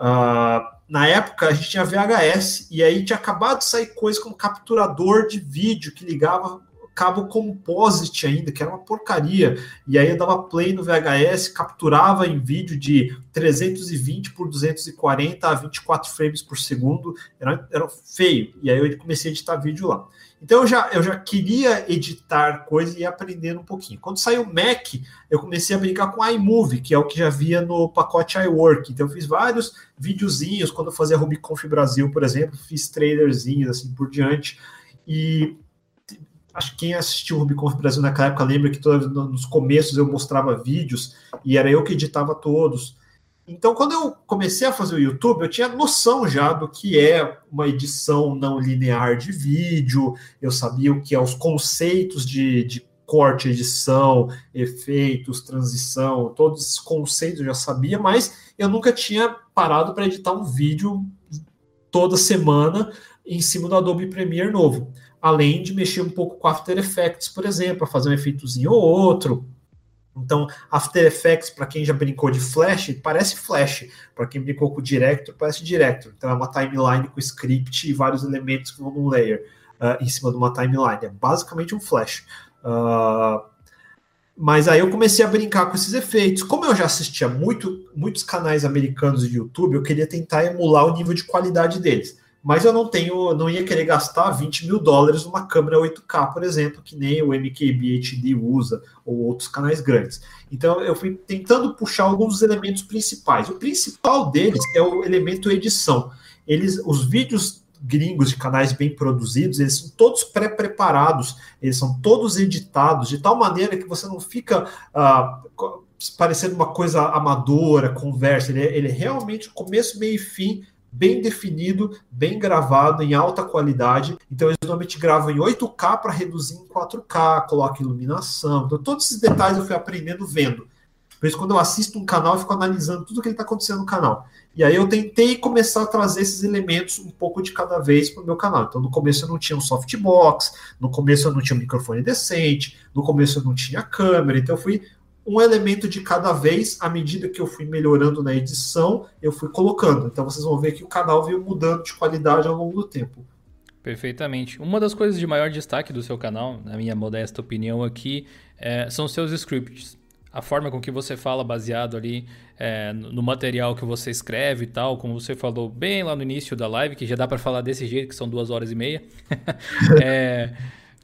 Uh, na época a gente tinha VHS e aí tinha acabado de sair coisa como capturador de vídeo que ligava cabo composite ainda, que era uma porcaria. E aí eu dava play no VHS, capturava em vídeo de 320 por 240 a 24 frames por segundo, era, era feio. E aí eu comecei a editar vídeo lá. Então eu já, eu já queria editar coisa e ir aprendendo um pouquinho. Quando saiu o Mac, eu comecei a brincar com iMovie, que é o que já via no pacote iWork. Então eu fiz vários videozinhos, quando eu fazia RubyConf Brasil, por exemplo, fiz trailerzinhos assim por diante. E acho que quem assistiu o Rubicon Brasil naquela época lembra que todo, nos começos eu mostrava vídeos e era eu que editava todos. Então, quando eu comecei a fazer o YouTube, eu tinha noção já do que é uma edição não linear de vídeo, eu sabia o que é os conceitos de, de corte, edição, efeitos, transição, todos esses conceitos eu já sabia, mas eu nunca tinha parado para editar um vídeo toda semana em cima do Adobe Premiere novo. Além de mexer um pouco com After Effects, por exemplo, para fazer um efeitozinho ou outro. Então, After Effects, para quem já brincou de Flash, parece Flash. Para quem brincou com Director, parece Director. Então, é uma timeline com script e vários elementos que vão num layer uh, em cima de uma timeline. É basicamente um Flash. Uh, mas aí eu comecei a brincar com esses efeitos. Como eu já assistia muito, muitos canais americanos de YouTube, eu queria tentar emular o nível de qualidade deles. Mas eu não tenho, não ia querer gastar 20 mil dólares numa câmera 8K, por exemplo, que nem o MKB HD usa, ou outros canais grandes. Então eu fui tentando puxar alguns dos elementos principais. O principal deles é o elemento edição. Eles, os vídeos gringos de canais bem produzidos, eles são todos pré-preparados, eles são todos editados, de tal maneira que você não fica uh, parecendo uma coisa amadora, conversa, ele é, ele é realmente começo, meio e fim, bem definido, bem gravado, em alta qualidade. Então, eles normalmente gravam em 8K para reduzir em 4K, coloca iluminação. Então, todos esses detalhes eu fui aprendendo vendo. Por isso, quando eu assisto um canal, eu fico analisando tudo que está acontecendo no canal. E aí eu tentei começar a trazer esses elementos um pouco de cada vez para o meu canal. Então, no começo eu não tinha um softbox, no começo eu não tinha um microfone decente, no começo eu não tinha câmera. Então, eu fui um elemento de cada vez, à medida que eu fui melhorando na edição, eu fui colocando. Então, vocês vão ver que o canal veio mudando de qualidade ao longo do tempo. Perfeitamente. Uma das coisas de maior destaque do seu canal, na minha modesta opinião aqui, é, são seus scripts a forma com que você fala baseado ali é, no material que você escreve e tal, como você falou bem lá no início da live, que já dá para falar desse jeito, que são duas horas e meia, [laughs] é,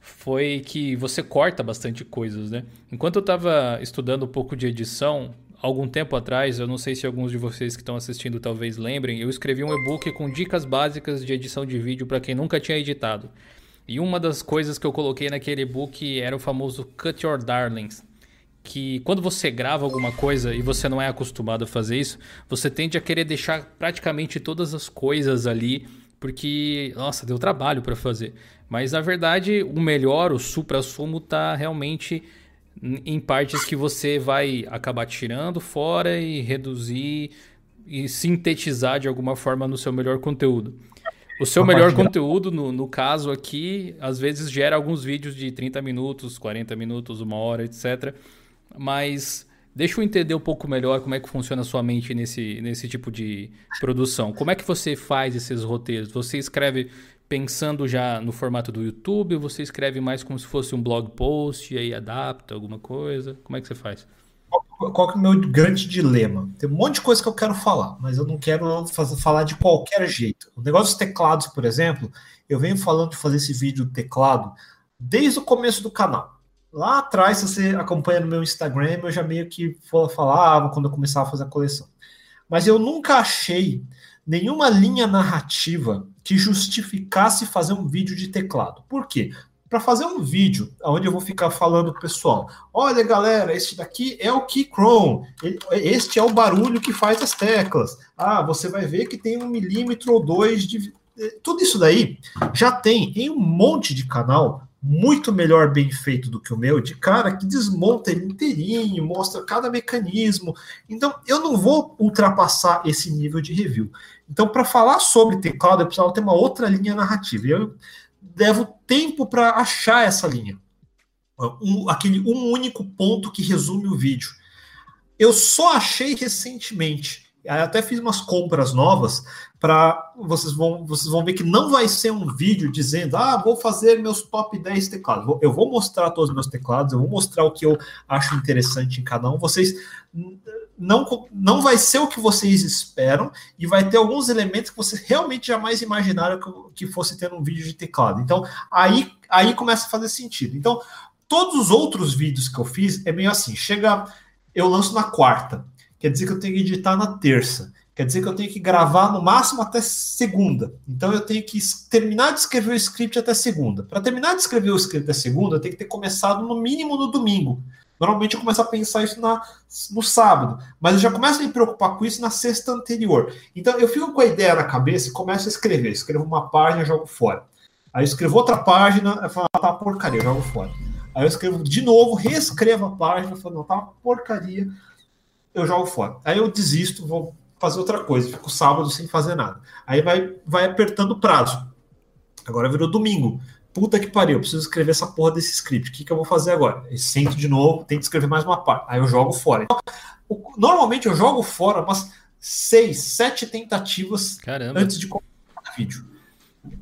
foi que você corta bastante coisas, né? Enquanto eu estava estudando um pouco de edição, algum tempo atrás, eu não sei se alguns de vocês que estão assistindo talvez lembrem, eu escrevi um e-book com dicas básicas de edição de vídeo para quem nunca tinha editado. E uma das coisas que eu coloquei naquele e-book era o famoso Cut Your Darlings, que quando você grava alguma coisa e você não é acostumado a fazer isso, você tende a querer deixar praticamente todas as coisas ali, porque, nossa, deu trabalho para fazer. Mas na verdade, o melhor, o supra-sumo, tá realmente em partes que você vai acabar tirando fora e reduzir e sintetizar de alguma forma no seu melhor conteúdo. O seu melhor conteúdo, no, no caso aqui, às vezes gera alguns vídeos de 30 minutos, 40 minutos, uma hora, etc mas deixa eu entender um pouco melhor como é que funciona a sua mente nesse, nesse tipo de produção. Como é que você faz esses roteiros? Você escreve pensando já no formato do YouTube ou você escreve mais como se fosse um blog post e aí adapta alguma coisa? Como é que você faz? Qual, qual é o meu grande dilema? Tem um monte de coisa que eu quero falar, mas eu não quero fazer, falar de qualquer jeito. O negócio dos teclados, por exemplo, eu venho falando de fazer esse vídeo do teclado desde o começo do canal lá atrás, se você acompanha no meu Instagram, eu já meio que falava quando eu começava a fazer a coleção. Mas eu nunca achei nenhuma linha narrativa que justificasse fazer um vídeo de teclado. Por quê? Para fazer um vídeo onde eu vou ficar falando pro pessoal, olha galera, este daqui é o Keychron, este é o barulho que faz as teclas. Ah, você vai ver que tem um milímetro ou dois de. Tudo isso daí já tem em um monte de canal muito melhor bem feito do que o meu, de cara que desmonta ele inteirinho, mostra cada mecanismo. Então, eu não vou ultrapassar esse nível de review. Então, para falar sobre teclado, eu precisava ter uma outra linha narrativa. Eu levo tempo para achar essa linha. Um, aquele um único ponto que resume o vídeo. Eu só achei recentemente até fiz umas compras novas para vocês vão vocês vão ver que não vai ser um vídeo dizendo ah vou fazer meus top 10 teclados eu vou mostrar todos os meus teclados eu vou mostrar o que eu acho interessante em cada um vocês não não vai ser o que vocês esperam e vai ter alguns elementos que vocês realmente jamais imaginaram que, que fosse ter um vídeo de teclado então aí aí começa a fazer sentido então todos os outros vídeos que eu fiz é meio assim chega eu lanço na quarta quer dizer que eu tenho que editar na terça. Quer dizer que eu tenho que gravar no máximo até segunda. Então eu tenho que terminar de escrever o script até segunda. Para terminar de escrever o script até segunda, eu tenho que ter começado no mínimo no domingo. Normalmente eu começo a pensar isso na, no sábado, mas eu já começo a me preocupar com isso na sexta anterior. Então eu fico com a ideia na cabeça e começo a escrever. Escrevo uma página, jogo fora. Aí eu escrevo outra página, eu falo, ah, tá porcaria, jogo fora. Aí eu escrevo de novo, reescrevo a página, falo, não, tá porcaria, eu jogo fora. Aí eu desisto, vou fazer outra coisa, fico sábado sem fazer nada. Aí vai, vai apertando o prazo. Agora virou domingo. Puta que pariu, eu preciso escrever essa porra desse script. O que, que eu vou fazer agora? Eu sento de novo, tenho que escrever mais uma parte. Aí eu jogo fora. Normalmente eu jogo fora umas seis, sete tentativas Caramba. antes de começar o vídeo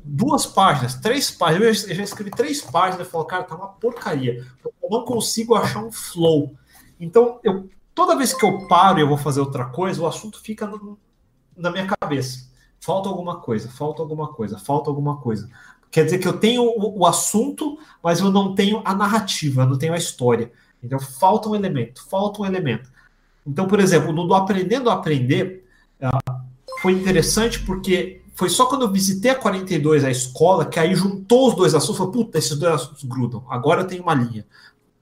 duas páginas, três páginas. Eu já, escrevi três páginas e falo, cara, tá uma porcaria. Eu não consigo achar um flow. Então, eu, toda vez que eu paro e eu vou fazer outra coisa, o assunto fica no, na minha cabeça. Falta alguma coisa, falta alguma coisa, falta alguma coisa. Quer dizer que eu tenho o, o assunto, mas eu não tenho a narrativa, eu não tenho a história. Então, falta um elemento, falta um elemento. Então, por exemplo, no do Aprendendo a Aprender, uh, foi interessante porque foi só quando eu visitei a 42, a escola, que aí juntou os dois assuntos. Falei, puta, esses dois assuntos grudam. Agora tem uma linha.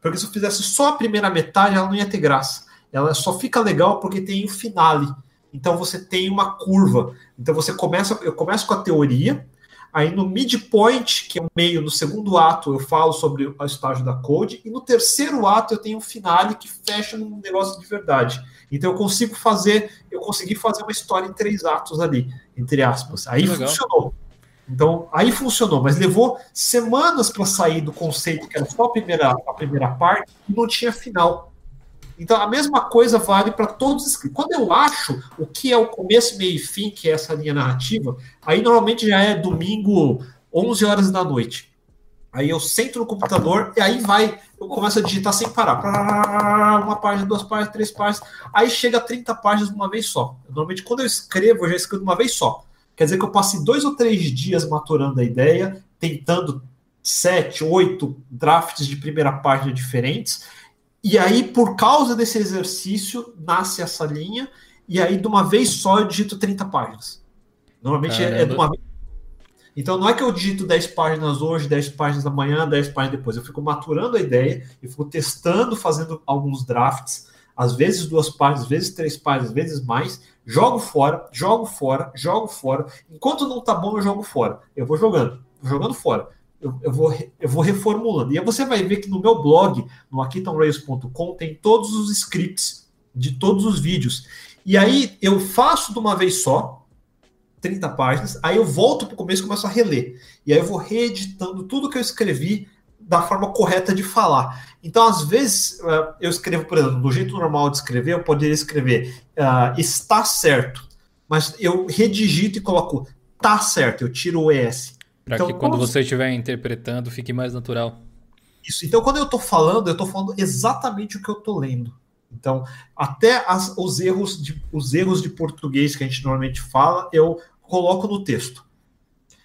Porque se eu fizesse só a primeira metade, ela não ia ter graça. Ela só fica legal porque tem o finale. Então você tem uma curva. Então você começa, eu começo com a teoria, Aí no midpoint, que é o meio, no segundo ato, eu falo sobre o estágio da code, e no terceiro ato eu tenho um finale que fecha num negócio de verdade. Então eu consigo fazer, eu consegui fazer uma história em três atos ali, entre aspas. Aí funcionou. Então, aí funcionou, mas levou semanas para sair do conceito que era só a primeira, a primeira parte e não tinha final. Então, a mesma coisa vale para todos os scripts. Quando eu acho o que é o começo, meio e fim, que é essa linha narrativa, aí normalmente já é domingo, 11 horas da noite. Aí eu sento no computador e aí vai, eu começo a digitar sem parar. Uma página, duas páginas, três páginas. Aí chega a 30 páginas de uma vez só. Normalmente, quando eu escrevo, eu já escrevo de uma vez só. Quer dizer que eu passei dois ou três dias maturando a ideia, tentando sete, oito drafts de primeira página diferentes e aí, por causa desse exercício, nasce essa linha, e aí, de uma vez só, eu digito 30 páginas. Normalmente é, é, de uma vez. Então, não é que eu digito 10 páginas hoje, 10 páginas amanhã, 10 páginas depois. Eu fico maturando a ideia, e fico testando, fazendo alguns drafts, às vezes duas páginas, às vezes três páginas, às vezes mais. Jogo fora, jogo fora, jogo fora. Enquanto não tá bom, eu jogo fora. Eu vou jogando, jogando fora eu, eu, vou, eu vou reformulando. E aí você vai ver que no meu blog, no aquitonrails.com, tem todos os scripts de todos os vídeos. E aí eu faço de uma vez só, 30 páginas, aí eu volto para o começo e começo a reler. E aí eu vou reeditando tudo que eu escrevi da forma correta de falar. Então, às vezes, eh, eu escrevo, por exemplo, do jeito normal de escrever, eu poderia escrever uh, está certo, mas eu redigito e coloco tá certo, eu tiro o ES. Para então, que quando você estiver interpretando fique mais natural. Isso. Então, quando eu estou falando, eu estou falando exatamente o que eu estou lendo. Então, até as, os, erros de, os erros de português que a gente normalmente fala, eu coloco no texto.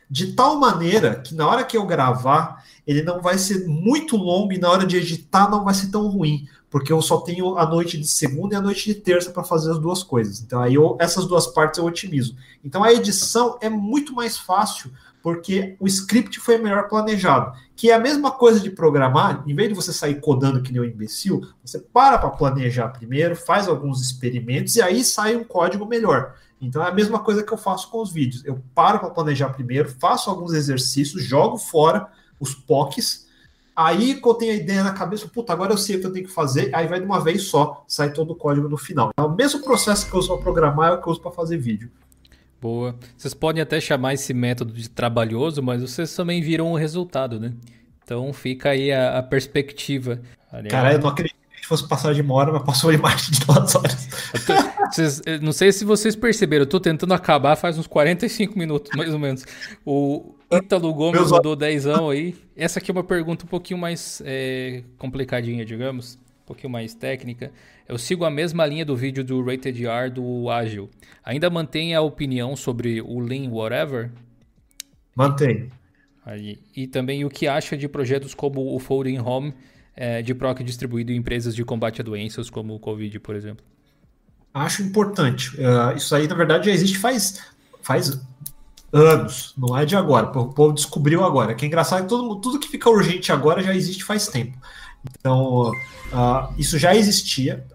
De tal maneira que na hora que eu gravar, ele não vai ser muito longo e na hora de editar não vai ser tão ruim, porque eu só tenho a noite de segunda e a noite de terça para fazer as duas coisas. Então, aí eu, essas duas partes eu otimizo. Então, a edição é muito mais fácil porque o script foi melhor planejado. Que é a mesma coisa de programar, em vez de você sair codando que nem um imbecil, você para para planejar primeiro, faz alguns experimentos e aí sai um código melhor. Então é a mesma coisa que eu faço com os vídeos. Eu paro para planejar primeiro, faço alguns exercícios, jogo fora os POCs, aí que eu tenho a ideia na cabeça, puta, agora eu sei o que eu tenho que fazer, aí vai de uma vez só, sai todo o código no final. É o mesmo processo que eu uso para programar, é o que eu uso para fazer vídeo. Boa. Vocês podem até chamar esse método de trabalhoso, mas vocês também viram o resultado, né? Então fica aí a, a perspectiva. Cara, eu não acredito que a gente fosse passar de uma hora, mas passou mais de duas horas. Tô, vocês, não sei se vocês perceberam, eu tô tentando acabar faz uns 45 minutos, mais ou menos. O Ítalo Gomes Meus mandou 10 aí. Essa aqui é uma pergunta um pouquinho mais é, complicadinha, digamos. Um pouquinho mais técnica. Eu sigo a mesma linha do vídeo do Rated R do Ágil. Ainda mantém a opinião sobre o Lean Whatever? Mantém. Aí. E também o que acha de projetos como o Folding Home é, de PROC distribuído em empresas de combate a doenças como o Covid, por exemplo? Acho importante. Uh, isso aí, na verdade, já existe faz, faz anos, não é de agora. O povo descobriu agora. Que é engraçado que todo, tudo que fica urgente agora já existe faz tempo. Então, uh, isso já existia.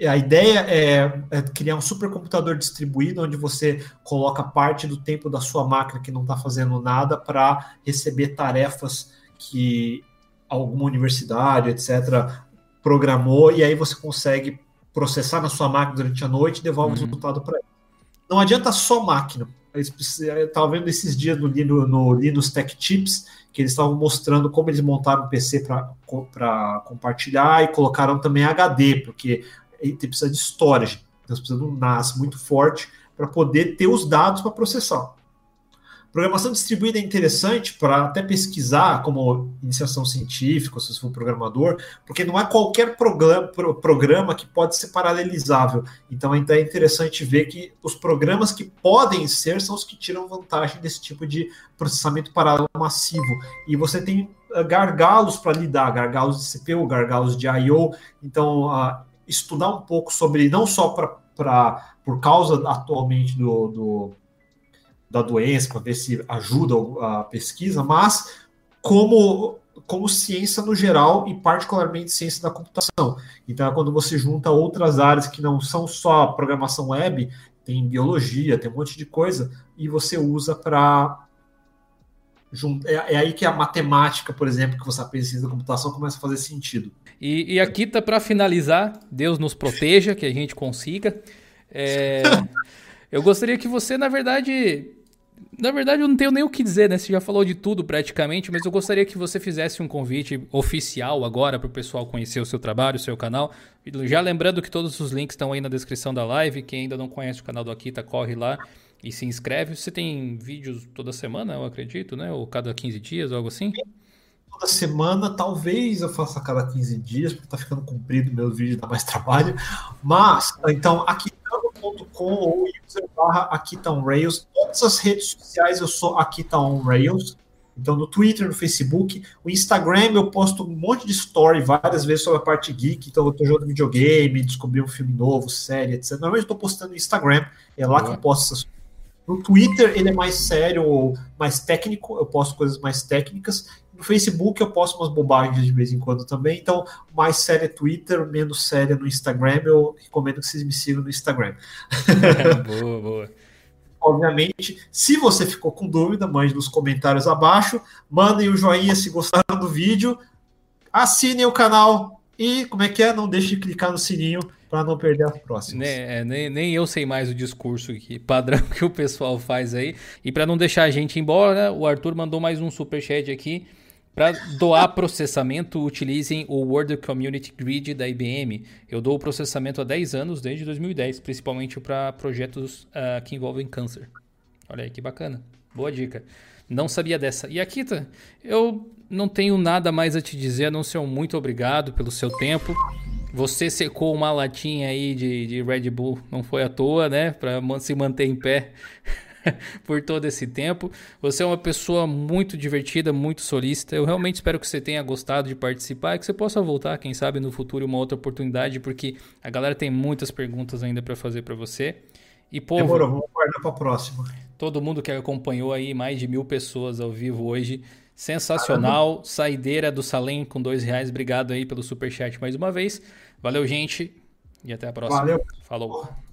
A ideia é, é, criar um supercomputador distribuído, onde você coloca parte do tempo da sua máquina que não está fazendo nada para receber tarefas que alguma universidade, etc., programou, e aí você consegue processar na sua máquina durante a noite e devolve uhum. o resultado para ele. Não adianta só máquina. Estava vendo esses dias no, no, no Linux Tech Tips que eles estavam mostrando como eles montaram um PC para compartilhar e colocaram também HD, porque ele precisa de storage, então precisa de um NAS muito forte para poder ter os dados para processar. Programação distribuída é interessante para até pesquisar como iniciação científica, se você for programador, porque não é qualquer programa, programa que pode ser paralelizável. Então é interessante ver que os programas que podem ser são os que tiram vantagem desse tipo de processamento paralelo massivo. E você tem eh, gargalos para lidar, gargalos de CPU, gargalos de I/O. Então uh, estudar um pouco sobre não só para por causa atualmente do, do da doença, para ver se ajuda a pesquisa, mas como, como ciência no geral e particularmente ciência da computação. Então, é quando você junta outras áreas que não são só programação web, tem biologia, tem um monte de coisa, e você usa para. É, é, aí que a matemática, por exemplo, que você aprende ciência da computação, começa a fazer sentido. E, e aqui tá para finalizar, Deus nos proteja, que a gente consiga. É, [laughs] eu gostaria que você, na verdade, na verdade, eu não tenho nem o que dizer, né? Você já falou de tudo praticamente, mas eu gostaria que você fizesse um convite oficial agora para o pessoal conhecer o seu trabalho, o seu canal. Já lembrando que todos os links estão aí na descrição da live. Quem ainda não conhece o canal do Akita, corre lá e se inscreve. Você tem vídeos toda semana, eu acredito, né? Ou cada 15 dias, algo assim? Toda semana, talvez eu faça cada 15 dias, porque tá ficando comprido meu vídeo, dá mais trabalho. Mas, então, aqui com ou user barra Rails. Todas as redes sociais eu sou Akita on Rails. Então, no Twitter, no Facebook, o Instagram eu posto um monte de story várias vezes sobre a parte geek. Então, eu tô jogando videogame, descobri um filme novo, série, etc. Normalmente eu tô postando no Instagram, é lá uhum. que eu posto essas no Twitter ele é mais sério ou mais técnico, eu posto coisas mais técnicas. No Facebook eu posto umas bobagens de vez em quando também. Então, mais séria é Twitter, menos séria no Instagram. Eu recomendo que vocês me sigam no Instagram. [laughs] [laughs] boa, boa. Obviamente, se você ficou com dúvida, mande nos comentários abaixo. Mandem o joinha se gostaram do vídeo. Assinem o canal e, como é que é? Não deixe de clicar no sininho para não perder as próximas. É, nem, nem eu sei mais o discurso que, padrão [laughs] que o pessoal faz aí. E para não deixar a gente embora, o Arthur mandou mais um super chat aqui. Para doar processamento, utilizem o World Community Grid da IBM. Eu dou o processamento há 10 anos, desde 2010, principalmente para projetos uh, que envolvem câncer. Olha aí que bacana. Boa dica. Não sabia dessa. E Akita, eu não tenho nada mais a te dizer, a não ser um muito obrigado pelo seu tempo. Você secou uma latinha aí de, de Red Bull, não foi à toa, né? Para se manter em pé [laughs] por todo esse tempo. Você é uma pessoa muito divertida, muito solícita. Eu realmente espero que você tenha gostado de participar e que você possa voltar, quem sabe no futuro, uma outra oportunidade, porque a galera tem muitas perguntas ainda para fazer para você. E povo, Demorou, vamos guardar para próxima. Todo mundo que acompanhou aí, mais de mil pessoas ao vivo hoje. Sensacional. Caramba. Saideira do Salem com dois reais. Obrigado aí pelo superchat mais uma vez. Valeu, gente. E até a próxima. Valeu. Falou.